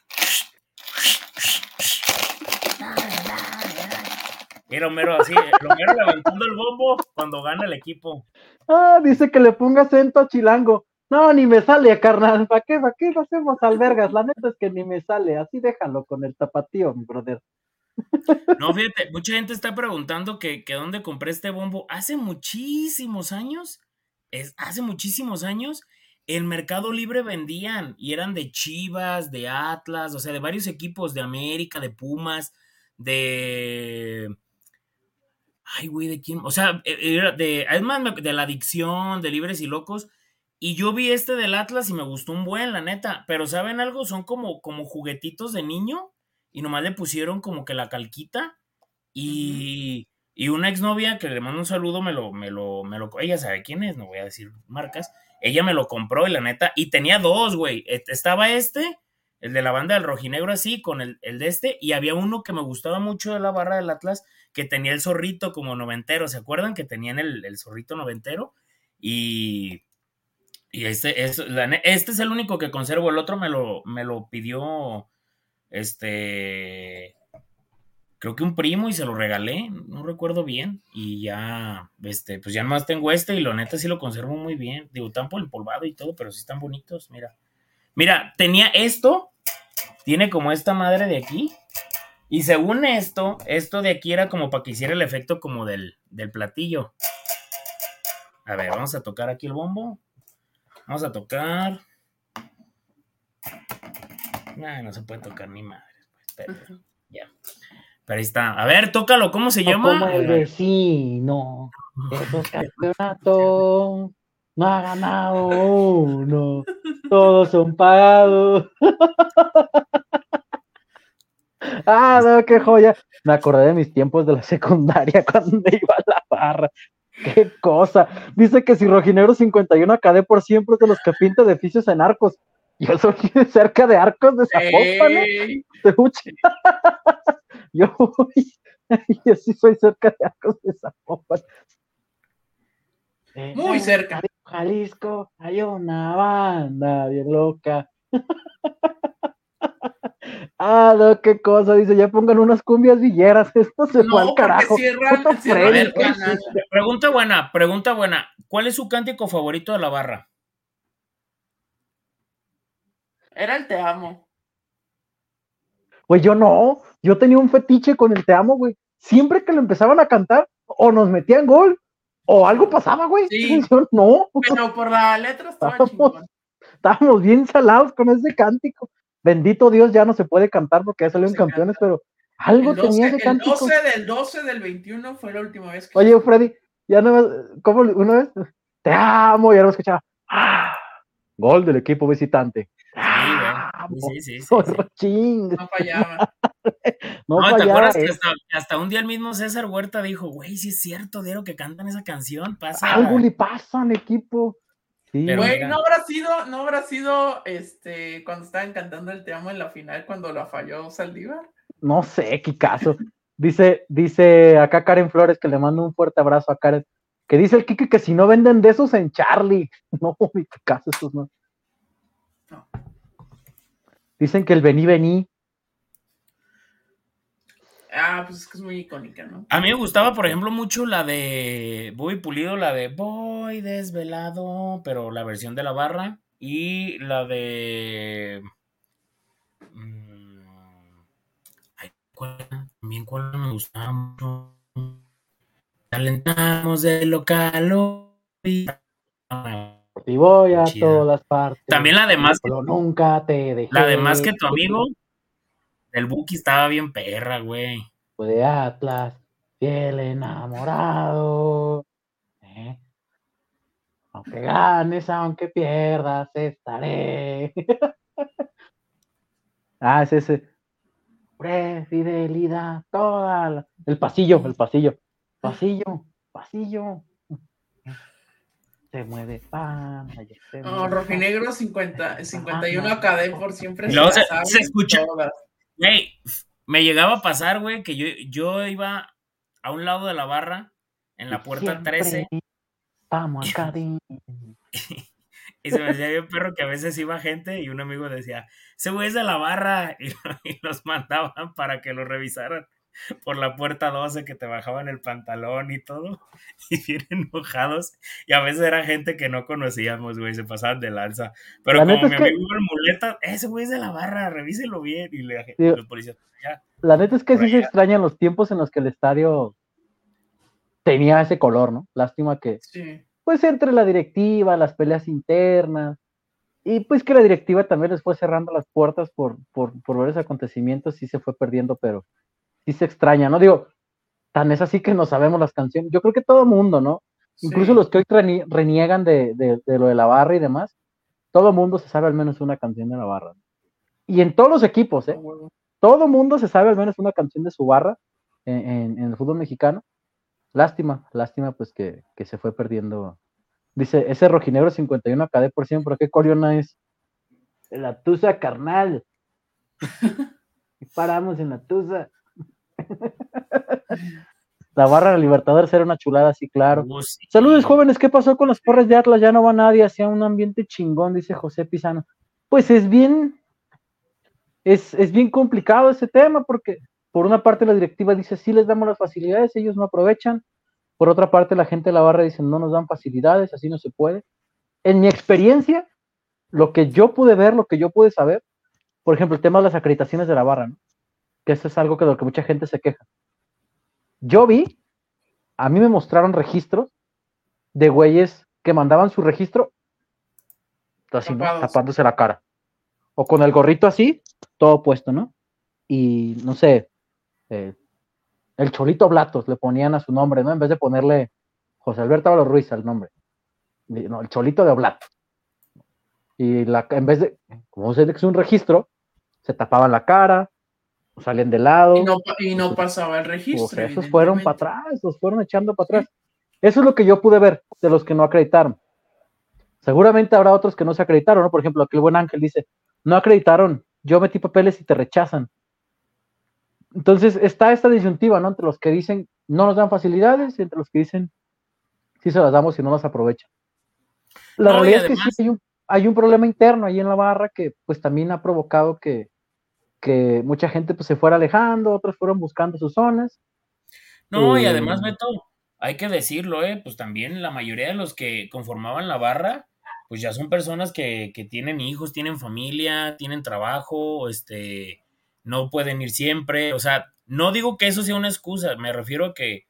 Era Homero así, el Homero levantando el bombo cuando gana el equipo. Ah, dice que le ponga acento a Chilango. No, ni me sale, carnal. ¿Para qué? ¿Para qué hacemos albergas? La neta es que ni me sale. Así déjalo con el tapatío, mi brother. No, fíjate, mucha gente está preguntando que, que dónde compré este bombo. Hace muchísimos años, es, hace muchísimos años, el Mercado Libre vendían y eran de Chivas, de Atlas, o sea, de varios equipos, de América, de Pumas, de Ay, güey, ¿de quién? O sea, e, era de, además de la adicción, de libres y locos. Y yo vi este del Atlas y me gustó un buen, la neta. Pero ¿saben algo? Son como, como juguetitos de niño. Y nomás le pusieron como que la calquita. Y, y una exnovia que le mando un saludo me lo, me lo, me lo, ella sabe quién es, no voy a decir marcas. Ella me lo compró y la neta, y tenía dos, güey. Estaba este, el de la banda del rojinegro así, con el, el de este, y había uno que me gustaba mucho de la barra del Atlas, que tenía el zorrito como noventero, ¿se acuerdan? Que tenían el, el zorrito noventero y, y este, es, este es el único que conservo, el otro me lo, me lo pidió, este, creo que un primo y se lo regalé, no recuerdo bien, y ya, este, pues ya nomás tengo este y lo neta sí lo conservo muy bien, digo, por empolvado y todo, pero sí están bonitos, mira. Mira, tenía esto, tiene como esta madre de aquí, y según esto, esto de aquí era como para que hiciera el efecto como del, del platillo. A ver, vamos a tocar aquí el bombo. Vamos a tocar. No se puede tocar ni madre. Pues, pero, ya. Pero ahí está. A ver, tócalo, ¿cómo se llama? Como el vecino. Esos campeonatos no ha ganado uno. Todos son pagados. Ah, no, qué joya. Me acordé de mis tiempos de la secundaria cuando me iba a la barra. Qué cosa. Dice que si Rojinegro 51 acadé por siempre de los que pinta edificios en arcos. Yo soy cerca de arcos de Zapopan, ¿eh? Yo, yo sí soy cerca de arcos de Zapopan. Muy cerca. Jalisco, hay una banda bien loca. Ah, no, qué cosa, dice, ya pongan unas cumbias villeras, esto se fue al carajo. pregunta buena, pregunta buena, ¿cuál es su cántico favorito de la barra? Era el Te Amo. Güey, yo no, yo tenía un fetiche con el Te Amo, güey. Siempre que lo empezaban a cantar, o nos metían gol, o algo pasaba, güey. Sí. Yo no. Pero por la letra estaba estábamos, estábamos bien salados con ese cántico bendito Dios, ya no se puede cantar porque ya salieron campeones, pero algo tenía ese cántico. El 12 del 12 del 21 fue la última vez que. Oye, Freddy, ya no ¿cómo una vez? Te amo, ya no escuchaba. ¡Ah! Gol del equipo visitante. Sí, sí, sí, No fallaba. no, ¿te acuerdas que hasta, hasta, un día el mismo César Huerta dijo, güey, sí es cierto, Diero, que cantan esa canción, pasa. Algo le pasa al equipo. Güey, no habrá sido, no habrá sido este cuando estaban cantando el Te amo en la final cuando la falló Saldívar. No sé, qué caso. Dice, dice acá Karen Flores que le mando un fuerte abrazo a Karen. Que dice el Kiki que si no venden de esos en Charlie. No, qué caso, esos no. no. Dicen que el vení, vení. Ah, pues es que es muy icónica, ¿no? A mí me gustaba, por ejemplo, mucho la de Bobby Pulido, la de Voy desvelado, pero la versión de la barra. Y la de. Mm, ay, ¿cuál? También cuál me gustaba mucho. Calentamos de local. Y voy a todas partes. También la de más que. nunca te dejé. La de más que tu amigo. El Buki estaba bien perra, güey. De Atlas, fiel enamorado. ¿eh? Aunque ganes, aunque pierdas, estaré. ah, es ese. Fidelidad, toda El pasillo, el pasillo. Pasillo, pasillo. Se mueve pan. No, Rojinegro 50, 51 AKD por siempre. se, se, escucha. Güey, me llegaba a pasar, güey, que yo, yo iba a un lado de la barra, en la puerta 13. Vamos acá. y se me hacía bien perro que a veces iba gente y un amigo decía, ese güey es de la barra, y, y los mandaban para que lo revisaran por la puerta 12 que te bajaban el pantalón y todo, y bien enojados. Y a veces era gente que no conocíamos, güey, se pasaban de lanza. Pero como mi amigo el muleta, ese güey es de la barra, revíselo bien. Y le, los policías, ya. La neta es que sí se extrañan los tiempos en los que el estadio tenía ese color, ¿no? Lástima que, pues entre la directiva, las peleas internas, y pues que la directiva también les fue cerrando las puertas por, por, por varios acontecimientos, sí se fue perdiendo, pero sí se extraña, ¿no? Digo, tan es así que no sabemos las canciones. Yo creo que todo mundo, ¿no? Incluso los que hoy reniegan de, lo de la barra y demás, todo mundo se sabe al menos una canción de la barra. Y en todos los equipos, ¿eh? Todo mundo se sabe al menos una canción de su barra en, el fútbol mexicano. Lástima, lástima pues que, se fue perdiendo. Dice, ese rojinegro 51 KD por ciento, ¿pero qué coriona es? La tusa carnal. y paramos en la tusa. La barra de Libertadores era una chulada, sí, claro. Oh, Saludos, jóvenes. ¿Qué pasó con los porres de Atlas? Ya no va nadie hacia un ambiente chingón, dice José Pizano. Pues es bien, es, es bien complicado ese tema, porque por una parte la directiva dice, sí les damos las facilidades, ellos no aprovechan. Por otra parte, la gente de la barra dice, no nos dan facilidades, así no se puede. En mi experiencia, lo que yo pude ver, lo que yo pude saber, por ejemplo, el tema de las acreditaciones de la barra, ¿no? Que eso es algo que de lo que mucha gente se queja. Yo vi, a mí me mostraron registros de güeyes que mandaban su registro así, tapándose la cara. O con el gorrito así, todo puesto, ¿no? Y no sé, eh, el Cholito Blatos le ponían a su nombre, ¿no? En vez de ponerle José Alberto Álvaro Ruiz al nombre. No, el Cholito de Oblato. Y la, en vez de, como se que es un registro, se tapaban la cara, salen de lado. Y no, pasaba el registro. esos fueron para atrás, los fueron echando para atrás. Eso es lo que yo pude ver de los que no acreditaron. Seguramente habrá otros que no se acreditaron, ¿no? Por ejemplo, aquel buen Ángel dice, no acreditaron, yo metí papeles y te rechazan. Entonces está esta disyuntiva, ¿no? Entre los que dicen no nos dan facilidades y entre los que dicen sí se las damos y no las aprovechan. La realidad es que sí hay un, hay un problema interno ahí en la barra que pues también ha provocado que, que mucha gente pues se fuera alejando, otros fueron buscando sus zonas. No, y además, eh, Beto, hay que decirlo, ¿eh? pues también la mayoría de los que conformaban la barra, pues ya son personas que, que tienen hijos, tienen familia, tienen trabajo, este, no pueden ir siempre, o sea, no digo que eso sea una excusa, me refiero a que,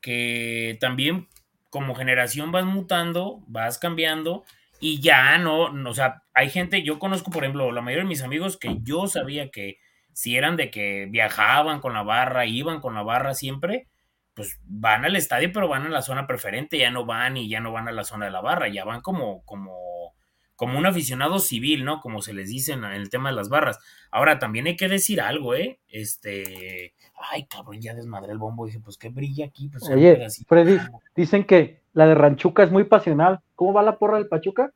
que también como generación vas mutando, vas cambiando y ya no, no, o sea, hay gente, yo conozco, por ejemplo, la mayoría de mis amigos que yo sabía que si eran de que viajaban con la barra, iban con la barra siempre, pues van al estadio, pero van a la zona preferente, ya no van y ya no van a la zona de la barra, ya van como, como, como un aficionado civil, ¿no? Como se les dice en, el tema de las barras. Ahora, también hay que decir algo, ¿eh? Este, ay, cabrón, ya desmadré el bombo. Dije, pues, ¿qué brilla aquí? Pues, Oye, Freddy, dicen que la de Ranchuca es muy pasional. ¿Cómo va la porra del Pachuca?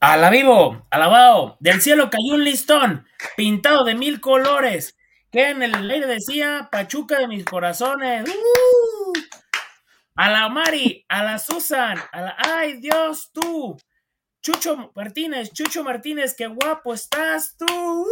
A la vivo, alabado, del cielo cayó un listón, pintado de mil colores, que en el aire decía, Pachuca de mis corazones. ¡Uh! A la Mari, a la Susan, a la. ¡Ay, Dios, tú! Chucho Martínez, Chucho Martínez, qué guapo estás tú. ¡Uh!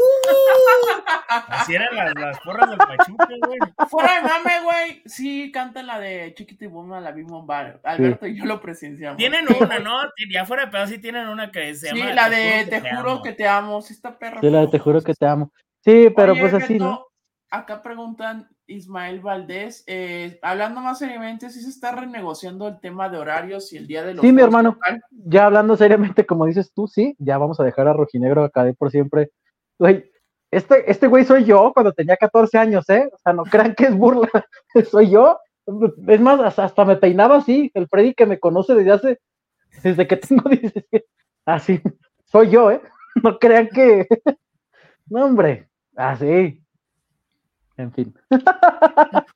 Así eran las, las porras del Pachuca, güey. Fuera de mame, güey. Sí, cantan la de Chiquito y Bomba, la misma bar. Alberto y yo lo presenciamos. Tienen una, ¿no? Ya fuera de pedo, sí tienen una que se llama. Sí, la de Te, juro que te amo. Sí, está perra. Sí, la de Te juro que te amo. Sí, pero pues así, ¿no? Acá preguntan Ismael Valdés, eh, hablando más seriamente, si se está renegociando el tema de horarios y el día de los. Sí, mi hermano, ya hablando seriamente, como dices tú, sí, ya vamos a dejar a Rojinegro acá de por siempre. Güey, este, este güey soy yo cuando tenía 14 años, ¿eh? O sea, no crean que es burla, soy yo. Es más, hasta me peinaba así, el Freddy que me conoce desde hace, desde que tengo 17, así, soy yo, ¿eh? No crean que, no, hombre, así, en fin.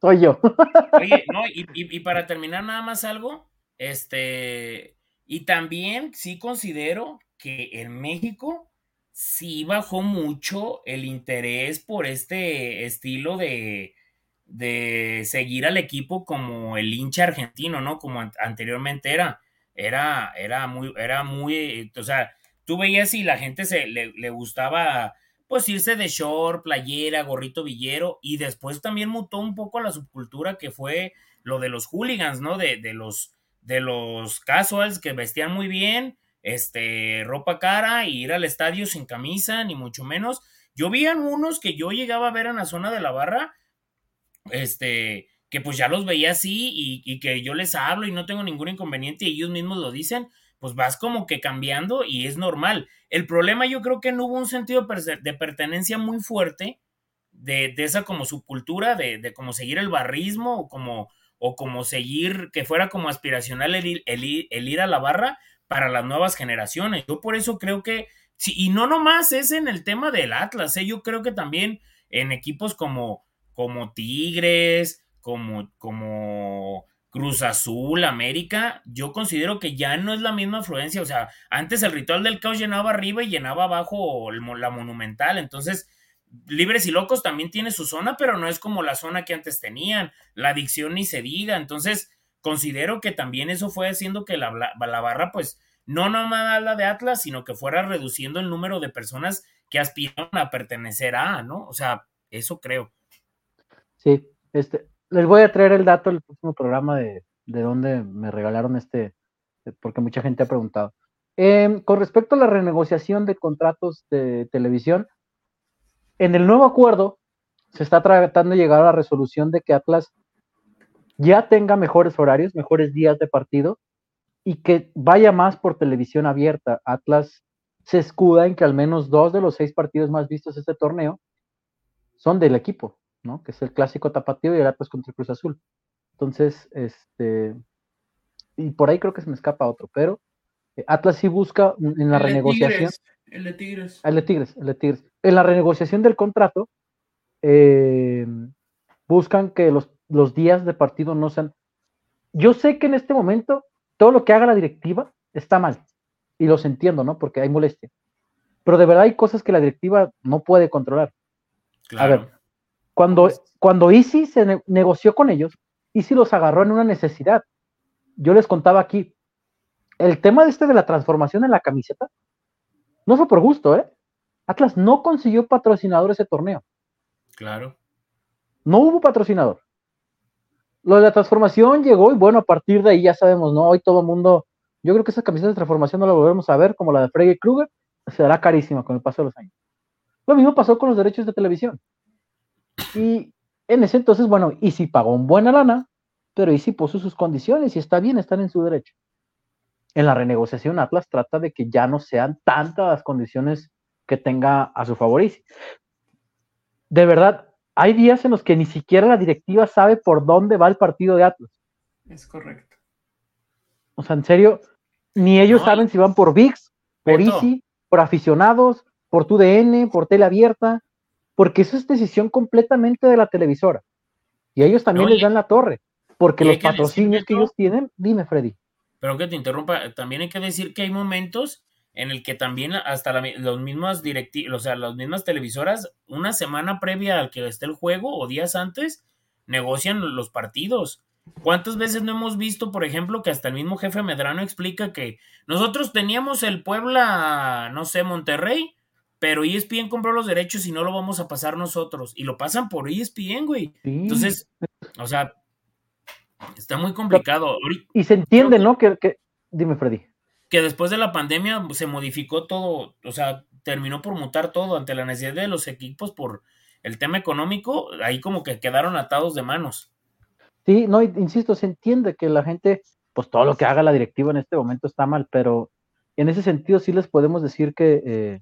Soy yo. Oye, no, y, para terminar nada más algo, este, y también sí considero que en México sí bajó mucho el interés por este estilo de, de seguir al equipo como el hincha argentino, ¿no? Como anteriormente era. Era, era muy, era muy, o sea, tú veías y la gente se le, le gustaba pues irse de short, playera, gorrito villero, y después también mutó un poco la subcultura que fue lo de los hooligans, ¿no? De, de los, de los casuals que vestían muy bien, este, ropa cara, y ir al estadio sin camisa, ni mucho menos. Yo vi algunos que yo llegaba a ver en la zona de la barra, este, que pues ya los veía así y que yo les hablo y no tengo ningún inconveniente y ellos mismos lo dicen, pues vas como que cambiando y es normal. El problema yo creo que no hubo un sentido de pertenencia muy fuerte de, esa como subcultura, de, de como seguir el barrismo o como, o como seguir, que fuera como aspiracional el, el, ir a la barra para las nuevas generaciones. Yo por eso creo que, y no nomás es en el tema del Atlas, ¿eh? yo creo que también en equipos como, como Tigres, como, como Cruz Azul, América, yo considero que ya no es la misma afluencia. O sea, antes el ritual del caos llenaba arriba y llenaba abajo la monumental. Entonces, Libres y Locos también tiene su zona, pero no es como la zona que antes tenían. La adicción ni se diga. Entonces, considero que también eso fue haciendo que la, la barra, pues, no nomás la de Atlas, sino que fuera reduciendo el número de personas que aspiraban a pertenecer a, ¿no? O sea, eso creo. Sí, este, les voy a traer el dato del próximo programa de, de me regalaron este, porque mucha gente ha preguntado. Em, con respecto a la renegociación de contratos de televisión, en el nuevo acuerdo se está tratando de llegar a la resolución de que Atlas ya tenga mejores horarios, mejores días de partido y que vaya más por televisión abierta. Atlas se escuda en que al menos dos de los seis partidos más vistos de este torneo son del equipo. ¿No? Que es el clásico tapatío y el Atlas contra Cruz Azul. Entonces, este, y por ahí creo que se me escapa otro, pero eh, Atlas sí busca en la renegociación. el de Tigres. El de Tigres, el de Tigres. En la renegociación del contrato, eh, buscan que los, los días de partido no sean. Yo sé que en este momento todo lo que haga la directiva está mal. Y los entiendo, ¿no? Porque hay molestia. Pero de verdad hay cosas que la directiva no puede controlar. A ver, cuando, cuando Easy se negoció con ellos, Easy los agarró en una necesidad. Yo les contaba aquí, el tema de este de la transformación en la camiseta no fue por gusto, ¿eh? Atlas no consiguió patrocinador ese torneo. Claro. No hubo patrocinador. Lo de la transformación llegó y bueno, a partir de ahí ya sabemos, ¿no? Hoy todo el mundo, yo creo que esa camiseta de transformación no la volvemos a ver como la de Freddy Krueger, será carísima con el paso de los años. Lo mismo pasó con los derechos de televisión. Y en ese entonces, bueno, y si pagó un buena lana, pero y si puso sus condiciones y está bien, están en su derecho. En la renegociación, Atlas trata de que ya no sean tantas las condiciones que tenga a su favor. De verdad, hay días en los que ni siquiera la directiva sabe por dónde va el partido de Atlas. Es correcto. O sea, en serio, Ni ellos saben si van por VIX, por Easy, por aficionados, por TUDN, por tele abierta, porque eso es decisión completamente de la televisora. Y ellos también les dan la torre, porque los patrocinios que ellos tienen, dime Freddy. Pero que te interrumpa, también hay que decir que hay momentos en el que también hasta los mismos directivos, o sea, las mismas televisoras, una semana previa al que esté el juego o días antes, negocian los partidos. ¿Cuántas veces no hemos visto, por ejemplo, que hasta el mismo jefe Medrano explica que nosotros teníamos el Puebla, no sé, Monterrey, pero ESPN compró los derechos y no lo vamos a pasar nosotros. Y lo pasan por ESPN, güey. Entonces, o sea, está muy complicado. Y se entiende, ¿no? Que, que, Dime, Freddy. Que después de la pandemia se modificó todo, o sea, terminó por mutar todo ante la necesidad de los equipos por el tema económico, ahí como que quedaron atados de manos. Sí, no, insisto, se entiende que la gente, pues todo lo que haga la directiva en este momento está mal, pero en ese sentido sí les podemos decir que, eh,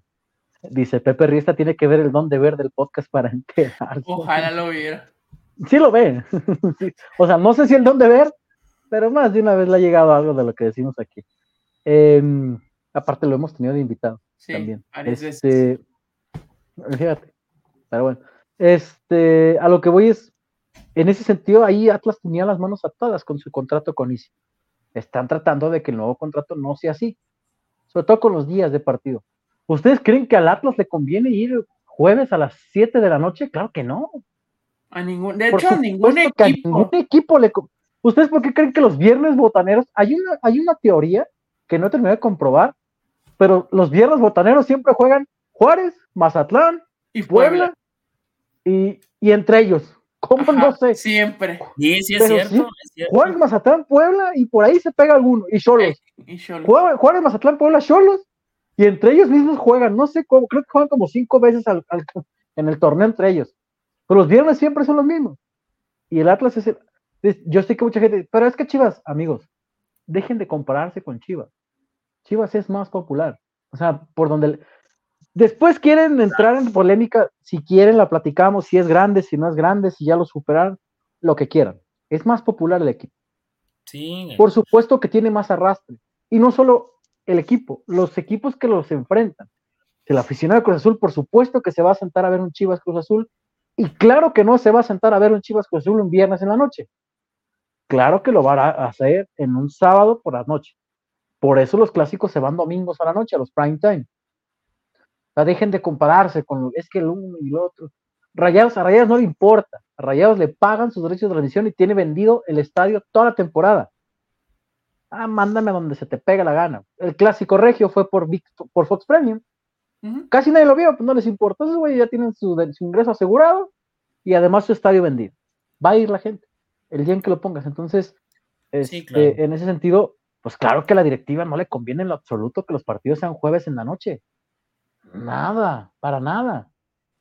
dice Pepe Riesta, tiene que ver el don de ver del podcast para enterarse. Ojalá lo viera. Sí lo ve. O sea, no sé si el don de ver, pero más de una vez le ha llegado algo de lo que decimos aquí. Em, aparte lo hemos tenido de invitado sí, también. Este, fíjate. Pero bueno, este, a lo que voy es, en ese sentido, ahí Atlas tenía las manos atadas con su contrato con Easy. Están tratando de que el nuevo contrato no sea así, sobre todo con los días de partido. ¿Ustedes creen que al Atlas le conviene ir jueves a las 7 de la noche? Claro que no. A ningún, de hecho, a ningún equipo. ningún equipo le. ¿Ustedes por qué creen que los viernes botaneros? Hay una, hay una teoría que no he terminado de comprobar, pero los viernes botaneros siempre juegan Juárez, Mazatlán y Puebla, Y, y entre ellos. ¿Cómo no sé? Siempre. Sí, sí, es cierto, Juárez, Mazatlán, Puebla, y por ahí se pega alguno. Y Cholos. Juárez, Mazatlán, Puebla, Cholos. Y entre ellos mismos juegan, no sé cómo, creo que juegan como cinco veces al, en el torneo entre ellos. Pero los viernes siempre son los mismos. Y el Atlas es el, Yo sé que mucha gente. Pero es que Chivas, amigos, dejen de compararse con Chivas. Chivas es más popular. O sea, por donde. Después quieren entrar en polémica, si quieren la platicamos, si es grande, si no es grande, si ya lo superan, lo que quieran. Es más popular el equipo. Sí. Por supuesto que tiene más arrastre. Y no solo el equipo, los equipos que los enfrentan. El aficionado de Cruz Azul, por supuesto que se va a sentar a ver un Chivas Cruz Azul. Y claro que no se va a sentar a ver un Chivas Cruz Azul un viernes en la noche. Claro que lo va a hacer en un sábado por la noche. Por eso los clásicos se van domingos a la noche, a los prime time dejen de compararse con es que el uno y el otro. Rayados, a Rayados no le importa. A Rayados le pagan sus derechos de transmisión y tiene vendido el estadio toda la temporada. Ah, mándame a donde se te pega la gana. El clásico regio fue por, por Fox Premium. Casi nadie lo vio, pues no les importa. Esos güeyes ya tienen su, ingreso asegurado y además su estadio vendido. Va a ir la gente el día en que lo pongas. Entonces, este, en ese sentido, pues claro que a la directiva no le conviene en lo absoluto que los partidos sean jueves en la noche. Nada, para nada.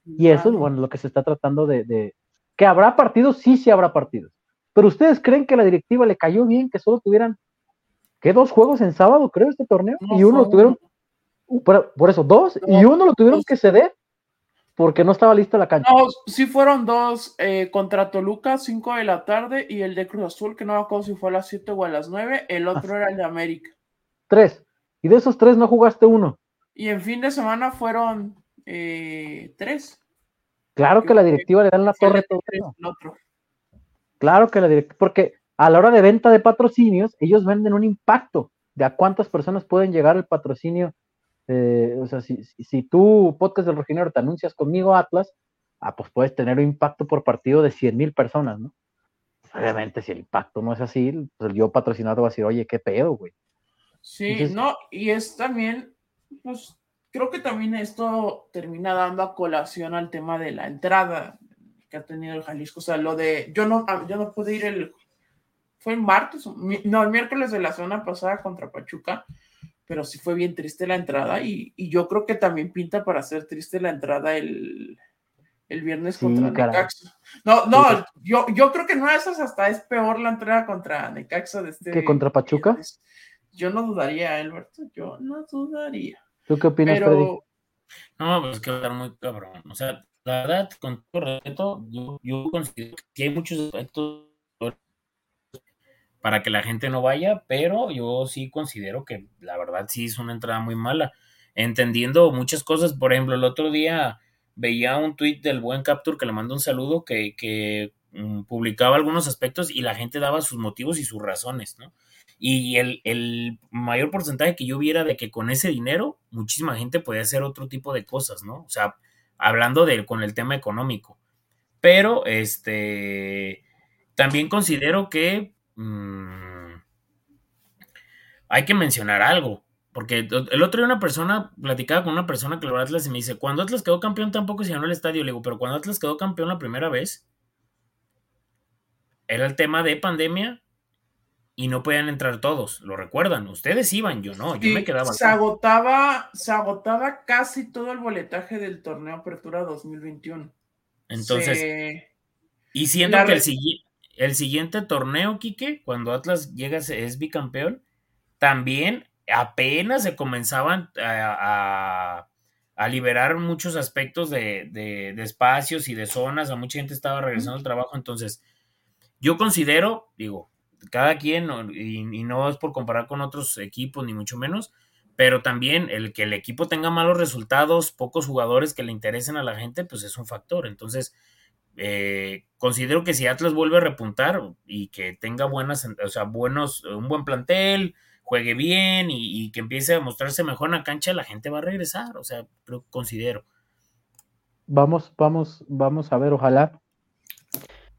Y eso es bueno, lo que se está tratando de, Que habrá partidos, sí, sí habrá partidos. Pero ustedes creen que a la directiva le cayó bien que solo tuvieran, ¿qué? Dos juegos en sábado, creo, este torneo. y uno lo tuvieron, por, eso, dos, y uno lo tuvieron que ceder porque no estaba lista la cancha. No, sí fueron dos eh, contra Toluca, cinco de la tarde, y el de Cruz Azul, que no me acuerdo si fue a las siete o a las nueve, el otro era el de América. Tres. Y de esos tres no jugaste uno. Y en fin de semana fueron eh, tres. Claro que la directiva le dan la torre todo otro. Claro que la directiva, porque a la hora de venta de patrocinios, ellos venden un impacto de a cuántas personas pueden llegar el patrocinio. Eh, o sea, si, si, tú, podcast del Rojinero, te anuncias conmigo Atlas, ah, pues puedes tener un impacto por partido de 100 mil personas, ¿no? Obviamente, si el impacto no es así, pues yo patrocinado va a decir, oye, qué pedo, güey. Sí, no, y es también pues creo que también esto termina dando a colación al tema de la entrada que ha tenido el Jalisco. O sea, lo de yo no, yo no pude ir el fue el martes, no, el miércoles de la semana pasada contra Pachuca, pero sí fue bien triste la entrada y, yo creo que también pinta para ser triste la entrada el, viernes contra Necaxa. No, no, yo, yo creo que no esas hasta es peor la entrada contra Necaxa de este. ¿Que contra Pachuca? Yo no dudaría, Alberto, yo no dudaría. ¿Tú qué opinas, Pero... No, pues que va a estar muy cabrón. O sea, la verdad, con todo respeto, yo, yo considero que hay muchos aspectos para que la gente no vaya, pero yo sí considero que la verdad sí es una entrada muy mala, entendiendo muchas cosas. Por ejemplo, el otro día veía un tweet del buen Capture que le mandó un saludo que, que mm, publicaba algunos aspectos y la gente daba sus motivos y sus razones, ¿no? Y el, el, mayor porcentaje que yo viera de que con ese dinero muchísima gente podía hacer otro tipo de cosas, ¿no? O sea, hablando de con el tema económico. Pero este también considero que mmm, hay que mencionar algo. Porque el otro día una persona, platicaba con una persona que lo Atlas y me dice, cuando Atlas quedó campeón tampoco se llenó el estadio. Le digo, pero cuando Atlas quedó campeón la primera vez, era el tema de pandemia y no podían entrar todos. ¿Lo recuerdan? Ustedes iban, yo no, yo me quedaba. Se agotaba, se agotaba casi todo el boletaje del torneo Apertura 2021. Entonces, y siento que el, el, siguiente torneo, Quique, cuando Atlas llega, es bicampeón, también apenas se comenzaban a, liberar muchos aspectos de, espacios y de zonas, a mucha gente estaba regresando al trabajo, entonces yo considero, digo, cada quien, y, no es por comparar con otros equipos, ni mucho menos, pero también el que el equipo tenga malos resultados, pocos jugadores que le interesen a la gente, pues es un factor. Entonces, eh, considero que si Atlas vuelve a repuntar y que tenga buenas, o sea, buenos, un buen plantel, juegue bien y, que empiece a mostrarse mejor en la cancha, la gente va a regresar, o sea, creo, considero. Vamos, vamos, vamos a ver, ojalá.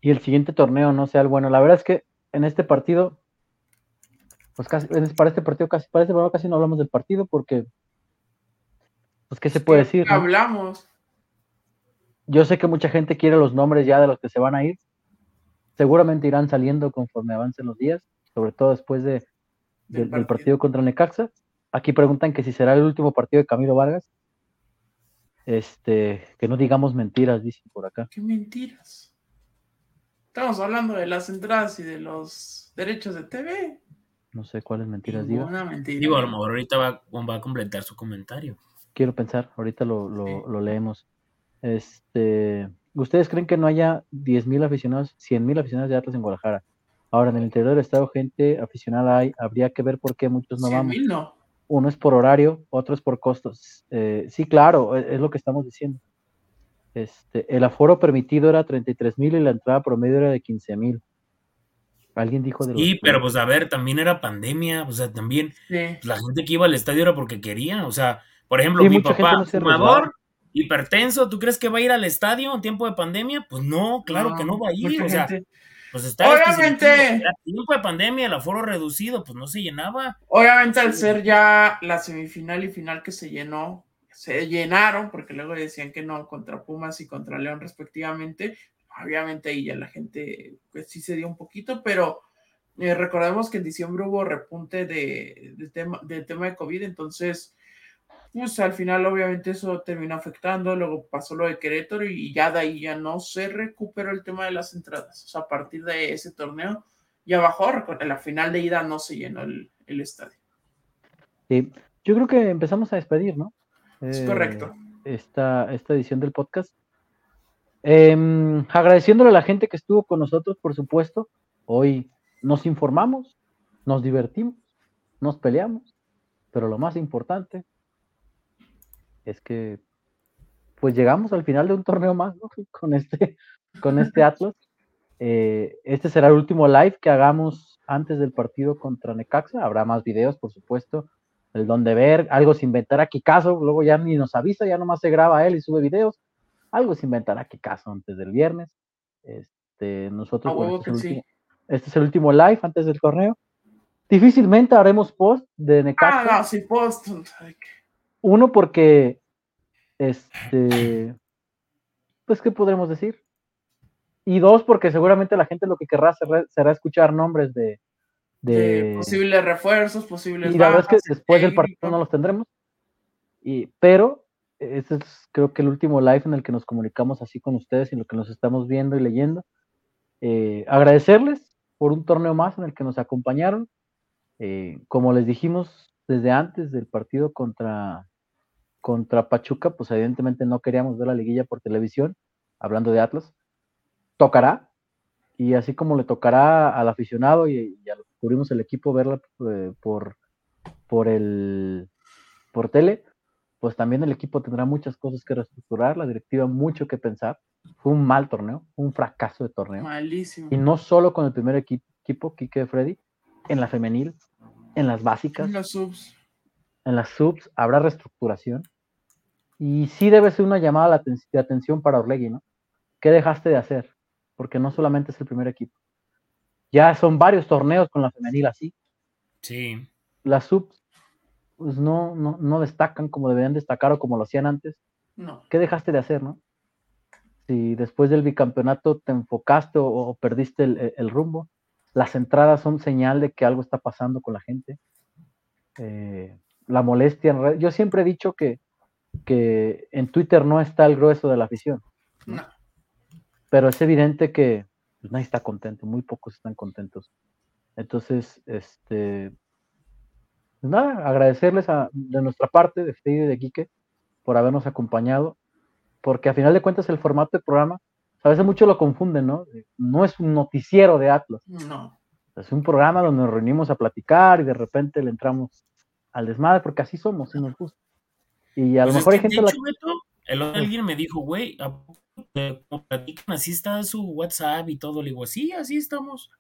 Y el siguiente torneo no sea el bueno. La verdad es que en este partido, pues casi, para este partido casi, para este partido casi no hablamos del partido porque, pues, ¿qué se puede decir? Hablamos. Yo sé que mucha gente quiere los nombres ya de los que se van a ir. Seguramente irán saliendo conforme avancen los días, sobre todo después de, del, partido. contra Necaxa. Aquí preguntan que si será el último partido de Camilo Vargas. Este, que no digamos mentiras, dicen por acá. ¿Qué mentiras? Estamos hablando de las entradas y de los derechos de TV. No sé cuáles mentiras digo. Digo, a lo mejor ahorita va, a completar su comentario. Quiero pensar, ahorita lo, lo, leemos. Este, ¿Ustedes creen que no haya 10.000 aficionados, 100.000 aficionados de Atlas en Guadalajara? Ahora, en el interior del estado, gente aficionada hay, habría que ver por qué muchos no vamos. No. Uno es por horario, otro es por costos. Eh, sí, claro, es, es, lo que estamos diciendo. Este, el aforo permitido era 33 mil y la entrada promedio era de 15 mil. Alguien dijo de Sí, pero pues a ver, también era pandemia, o sea, también la gente que iba al estadio era porque quería, o sea, por ejemplo, mi papá, fumador, hipertenso, ¿tú crees que va a ir al estadio en tiempo de pandemia? Pues no, claro que no va a ir, o sea, pues está Obviamente. tiempo de pandemia, el aforo reducido, pues no se llenaba. Obviamente al ser ya la semifinal y final que se llenó, se llenaron, porque luego decían que no, contra Pumas y contra León respectivamente. Obviamente ahí ya la gente pues sí se dio un poquito, pero eh, recordemos que en diciembre hubo repunte de, tema, del tema de COVID, entonces pues al final obviamente eso terminó afectando, luego pasó lo de Querétaro y ya de ahí ya no se recuperó el tema de las entradas, o sea, a partir de ese torneo ya bajó, en la final de ida no se llenó el, el estadio. Sí, yo creo que empezamos a despedir, ¿no? Es correcto. Eh, esta, esta edición del podcast. Em, agradeciéndole a la gente que estuvo con nosotros, por supuesto. Hoy nos informamos, nos divertimos, nos peleamos, pero lo más importante es que pues llegamos al final de un torneo más ¿no? con este con este Atlas. Eh, este será el último live que hagamos antes del partido contra Necaxa. Habrá más videos, por supuesto el don de ver, algo se inventará Kikazo, luego ya ni nos avisa, ya nomás se graba él y sube videos, algo se inventará Kikazo antes del viernes. Este, nosotros, este, es último, este, es el último live antes del torneo. Difícilmente haremos post de Necaxa. Ah, no, sí, post. Uno, porque, este, pues, ¿qué podremos decir? Y dos, porque seguramente la gente lo que querrá será escuchar nombres de, de, posibles refuerzos, posibles. Y la verdad es que después del partido no los tendremos. Y, pero este es creo que el último live en el que nos comunicamos así con ustedes y lo que nos estamos viendo y leyendo. Eh, agradecerles por un torneo más en el que nos acompañaron. Eh, como les dijimos desde antes del partido contra, contra Pachuca, pues evidentemente no queríamos ver la liguilla por televisión, hablando de Atlas. Tocará, y así como le tocará al aficionado y, y a los cubrimos el equipo, verla eh, por, por el por tele, pues también el equipo tendrá muchas cosas que reestructurar, la directiva mucho que pensar. Fue un mal torneo, un fracaso de torneo. Malísimo. Y no solo con el primer equipo, equipo Quique Freddy, en la femenil, en las básicas, En los subs. En las subs, habrá reestructuración. Y sí debe ser una llamada de aten- de atención para Orlegui, ¿no? ¿Qué dejaste de hacer? Porque no solamente es el primer equipo. Ya son varios torneos con la femenil así. Sí. Las subs pues no, no, no destacan como deberían destacar o como lo hacían antes. No. ¿Qué dejaste de hacer, no? Si después del bicampeonato te enfocaste o, o perdiste el, el- el rumbo, las entradas son señal de que algo está pasando con la gente. Eh, la molestia en red. Yo siempre he dicho que, que en Twitter no está el grueso de la afición, No. pero es evidente que pues, nadie está contento, muy pocos están contentos. Entonces, este, pues nada, agradecerles a- de nuestra parte, de Fede y de Quique, por habernos acompañado, porque a final de cuentas el formato del programa, a veces muchos lo confunden, ¿no? No es un noticiero de Atlas, No. es un programa donde nos reunimos a platicar y de repente le entramos al desmadre, porque así somos, y nos gusta. Y a lo Pues es mejor hay gente a la hecho, Beto, el otro día alguien me dijo, güey, ¿a poco te- como platican, así está su WhatsApp y todo. Le digo, sí, así estamos.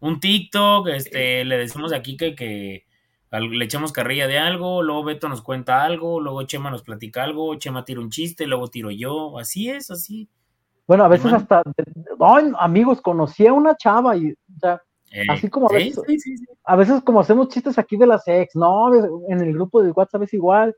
Un TikTok, este, le decimos aquí que, que le echamos carrilla de algo, luego Beto nos cuenta algo, luego Chema nos platica algo, Chema tira un chiste, luego tiro yo. Así es, así. Bueno, a veces hasta, ay, amigos, conocí a una chava y, Así como a veces- sí, sí, sí. a veces como hacemos chistes aquí de las ex, no, en el grupo de WhatsApp es igual,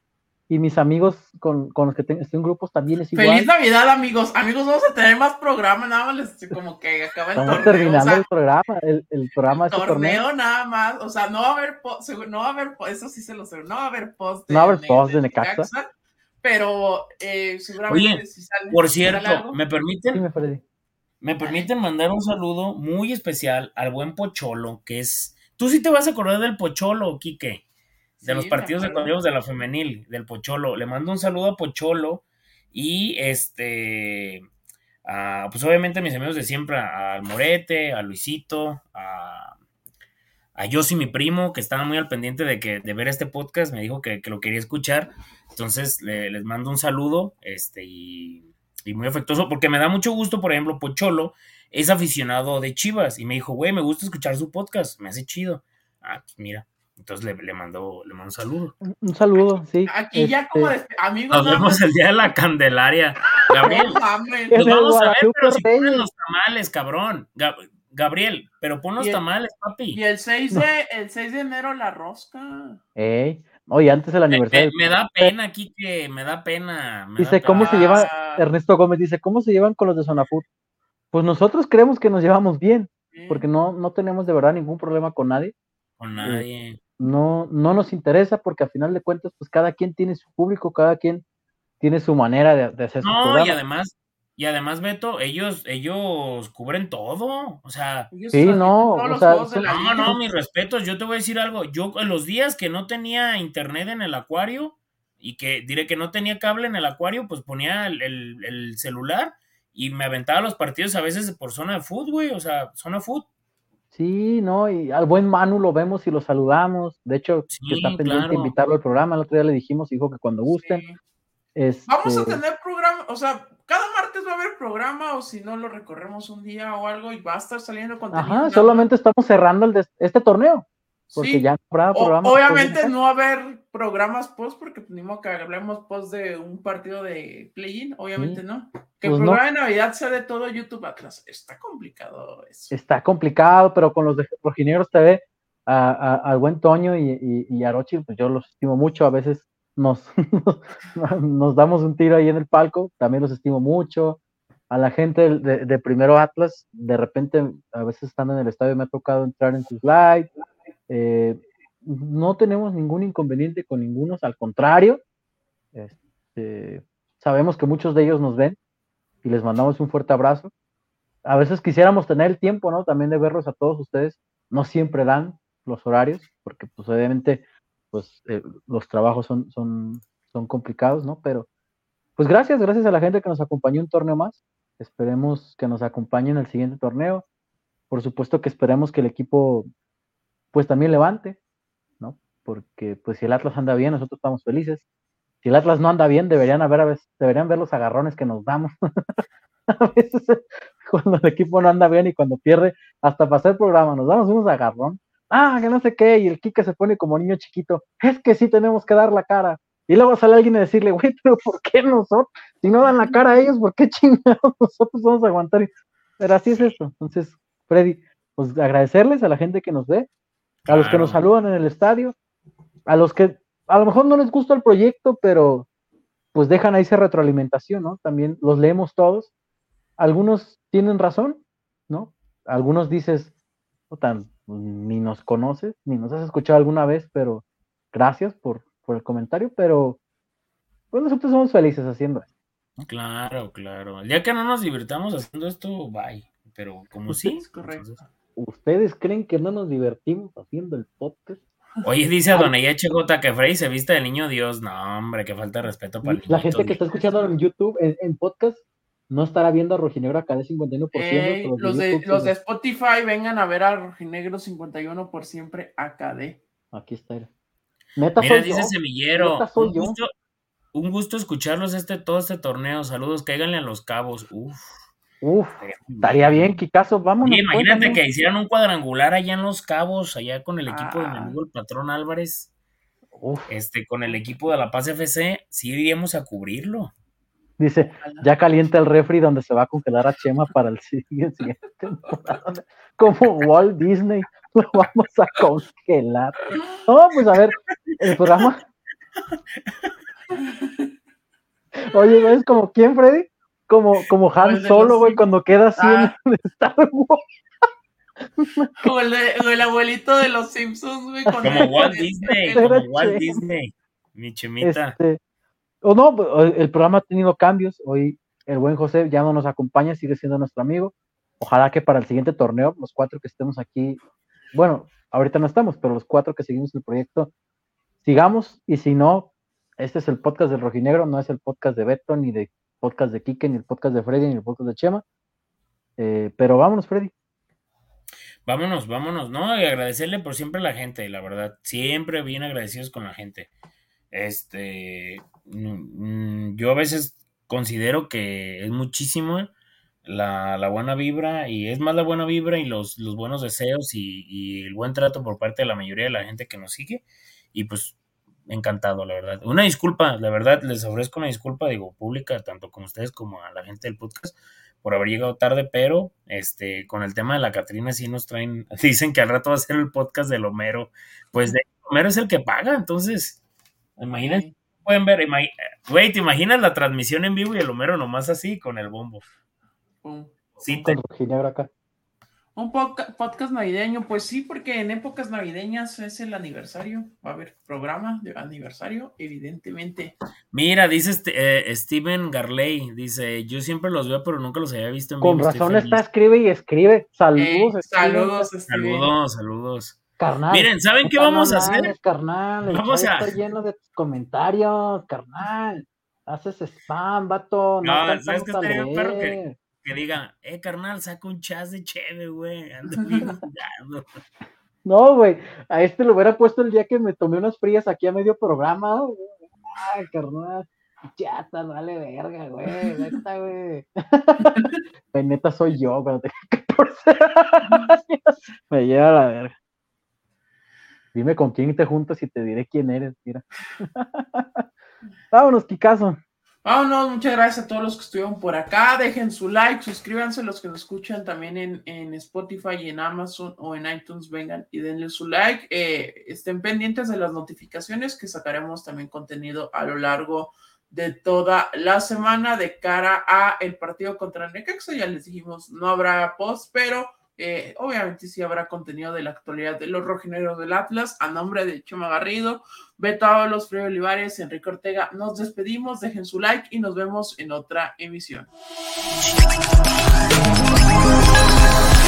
y mis amigos con, con los que tengo, estoy en grupos también es igual. Feliz Navidad, amigos. Amigos, vamos a tener más programas. Nada más les, como que acaba el Estamos torneo. terminando o sea, el programa, el, el programa de este torneo, torneo. nada más. O sea, no va a haber, no va a haber, eso sí se lo sé, no va a haber post No va a haber post de Necaxa. Pero eh, seguramente Oye, si sale. Por cierto, me permiten. Me permiten mandar un saludo muy especial al buen Pocholo, que es. Tú sí te vas a acordar del Pocholo, Quique. De Sí, los partidos de íbamos de la femenil, del Pocholo. Le mando un saludo a Pocholo y este. a, pues obviamente a mis amigos de siempre, a- al Morete, a Luisito, a, a Yossi, mi primo, que estaba muy al pendiente de, que, de ver este podcast, me dijo que, que lo quería escuchar. Entonces le- les mando un saludo este, y, y muy afectuoso, porque me da mucho gusto, por ejemplo, Pocholo es aficionado de Chivas y me dijo, güey, me gusta escuchar su podcast, me hace chido. Ah, pues mira, entonces le, le mando le mando un saludo. Un, saludo, sí. Aquí ya este, como de, amigos, Nos vemos el día de la Candelaria. Gabriel, no mames. ¿Qué nos el vamos a ver, pero si ponen los tamales, cabrón. Gab- Gabriel, pero pon los el- tamales, papi. Y el 6 de, el 6 de enero la rosca. Ey, Oye, antes del aniversario. me da pena aquí que me da pena. me Dice, da ¿cómo pena. se lleva? Ernesto Gómez dice, ¿cómo se llevan con los de Sonafut? Pues nosotros creemos que nos llevamos bien, sí. porque no, no tenemos de verdad ningún problema con nadie. Con nadie. No, no nos interesa porque a final de cuentas, pues cada quien tiene su público, cada quien tiene su manera de, de hacer su No, y programa. además, y además, Beto, ellos, ellos cubren todo. O sea, Sí, no, todos o los sea, juegos de son- la no, no, mis respetos. Yo te voy a decir algo. Yo en los días que no tenía internet en el acuario y que diré que no tenía cable en el acuario, pues ponía el, el- el celular y me aventaba los partidos a veces por zona de foot, güey. O sea, zona foot. Sí, no, y al buen Manu lo vemos y lo saludamos. De hecho, Sí, que está pendiente claro. de invitarlo al programa. El otro día le dijimos, dijo que cuando gusten. Sí. este, Vamos a tener programa, o sea, cada martes va a haber programa o si no lo recorremos un día o algo y va a estar saliendo contenido. Ajá, solamente estamos cerrando el de este torneo, porque Sí. ya no habrá O- programa. obviamente no va a haber programas post porque pues, ni modo que hablemos post de un partido de play-in, obviamente Sí. no. Que Pues el no. programa de Navidad sea de todo YouTube atrás. Está complicado eso. Está complicado, pero con los de Rojineros TV, a- a- al buen Toño y, y, y a Rochi, pues yo los estimo mucho. A veces nos, nos damos un tiro ahí en el palco, también los estimo mucho. A la gente de, de Primero Atlas, de repente, a veces estando en el estadio, me ha tocado entrar en sus lives. Eh, no tenemos ningún inconveniente con ningunos, al contrario, este, sabemos que muchos de ellos nos ven y les mandamos un fuerte abrazo. A veces quisiéramos tener el tiempo, ¿no? También de verlos a todos ustedes. No siempre dan los horarios, porque pues obviamente pues eh, los trabajos son, son, son complicados, ¿no? Pero pues gracias, gracias a la gente que nos acompañó un torneo más. Esperemos que nos acompañe en el siguiente torneo. Por supuesto que esperemos que el equipo pues también levante, ¿no? Porque pues si el Atlas anda bien, nosotros estamos felices. Si el Atlas no anda bien, deberían haber, deberían ver los agarrones que nos damos. a veces cuando el equipo no anda bien y cuando pierde, hasta para hacer programa, nos damos unos agarrón. Ah, que no sé qué, y el Kike se pone como niño chiquito. Es que sí tenemos que dar la cara. Y luego sale alguien a decirle, güey, pero ¿por qué nosotros? Si no dan la cara a ellos, ¿por qué chingados nosotros vamos a aguantar? Pero así es esto. Entonces, Freddy, pues agradecerles a la gente que nos ve, a los que nos saludan en el estadio, a los que a lo mejor no les gusta el proyecto, pero pues dejan ahí esa retroalimentación, ¿no? También los leemos todos. Algunos tienen razón, ¿no? Algunos dices, tan, ni nos conoces, ni nos has escuchado alguna vez, pero gracias por, por el comentario, pero pues nosotros somos felices haciendo esto. Claro, claro. El día que no nos divirtamos haciendo esto, bye. Pero como sí. correcto. ¿Ustedes creen que no nos divertimos haciendo el podcast? Oye, dice Don HJ que Frey se viste de niño Dios. No, hombre, que falta de respeto para el La gente que está escuchando en YouTube, en, podcast, no estará viendo a Rojinegro acá de 51%. los, de, los de Spotify vengan a ver a Rojinegro 51 por siempre AKD. Aquí está. Mira, dice Semillero. Un gusto, un gusto, escucharlos este, todo este torneo. Saludos, cáiganle a los cabos. Uf. Uf, estaría bien, Kikazo, vamos. imagínate que hicieran un cuadrangular allá en Los Cabos, allá con el equipo de mi ah. amigo el patrón Álvarez. Este, con el equipo de La Paz FC, sí iríamos a cubrirlo. Dice, ya calienta el refri donde se va a congelar a Chema para el siguiente temporada. Como Walt Disney, lo vamos a congelar. No, pues a ver, el programa. Oye, ¿ves como quién, Freddy? como, como Han Solo, güey, cuando queda así en ah. Star Wars. Como el, el, abuelito de los Simpsons, güey. Como Walt Disney, como Walt Disney, mi chemita. Este, o no, el programa ha tenido cambios. Hoy el buen José ya no nos acompaña, sigue siendo nuestro amigo. Ojalá que para el siguiente torneo, los cuatro que estemos aquí, bueno, ahorita no estamos, pero los cuatro que seguimos el proyecto, sigamos. Y si no, este es el podcast del Rojinegro, no es el podcast de Beto ni de podcast de Kike, ni el podcast de Freddy, ni el podcast de Chema. Eh, pero vámonos, Freddy. Vámonos, vámonos, ¿no? Y agradecerle por siempre a la gente, la verdad. Siempre bien agradecidos con la gente. Este, mm, yo a veces considero que es muchísimo la, buena vibra y es más la buena vibra y los, los buenos deseos y, y, el buen trato por parte de la mayoría de la gente que nos sigue. Y pues encantado, la verdad. Una disculpa, la verdad, les ofrezco una disculpa, digo, pública, tanto con ustedes como a la gente del podcast, por haber llegado tarde, pero este, con el tema de la Catrina sí nos traen, dicen que al rato va a ser el podcast del Homero, pues de Homero es el que paga, entonces, imagínense, pueden ver, güey, te imaginas la transmisión en vivo y el Homero nomás así con el bombo. Sí, te... acá. Un podcast navideño, pues sí, porque en épocas navideñas es el aniversario. Va a haber programa de aniversario, evidentemente. Mira, dice este, eh, Steven Garley, dice, yo siempre los veo, pero nunca los había visto en vivo. Con razón está, escribe y escribe. Saludos. Eh, saludos, saludos, saludos. Carnal. Miren, ¿saben qué vamos a hacer? Carnal, vamos a... Está lleno de comentarios, carnal. Haces spam, vato. No, no ¿sabes qué estaría perro que que diga, eh, carnal, saca un chas de cheve, güey. no, güey, a este lo hubiera puesto el día que me tomé unas frías aquí a medio programa. Ay, carnal. Chata, vale verga, güey. Neta, güey. neta soy yo, pero tengo 14 años. Me lleva la verga. Dime con quién te juntas y te diré quién eres, mira. Vámonos, Kikazo. Vámonos, muchas gracias a todos los que estuvieron por acá. Dejen su like, suscríbanse los que nos escuchan también en, en Spotify y en Amazon o en iTunes. Vengan y denle su like. Eh, estén pendientes de las notificaciones que sacaremos también contenido a lo largo de toda la semana de cara a el partido contra Necaxa. Ya les dijimos, no habrá post, pero eh, obviamente sí habrá contenido de la actualidad de los rojinegros del Atlas. A nombre de Chema Garrido, Beto Ábalos, Freddy Olivares, Enrique Ortega, nos despedimos. Dejen su like y nos vemos en otra emisión.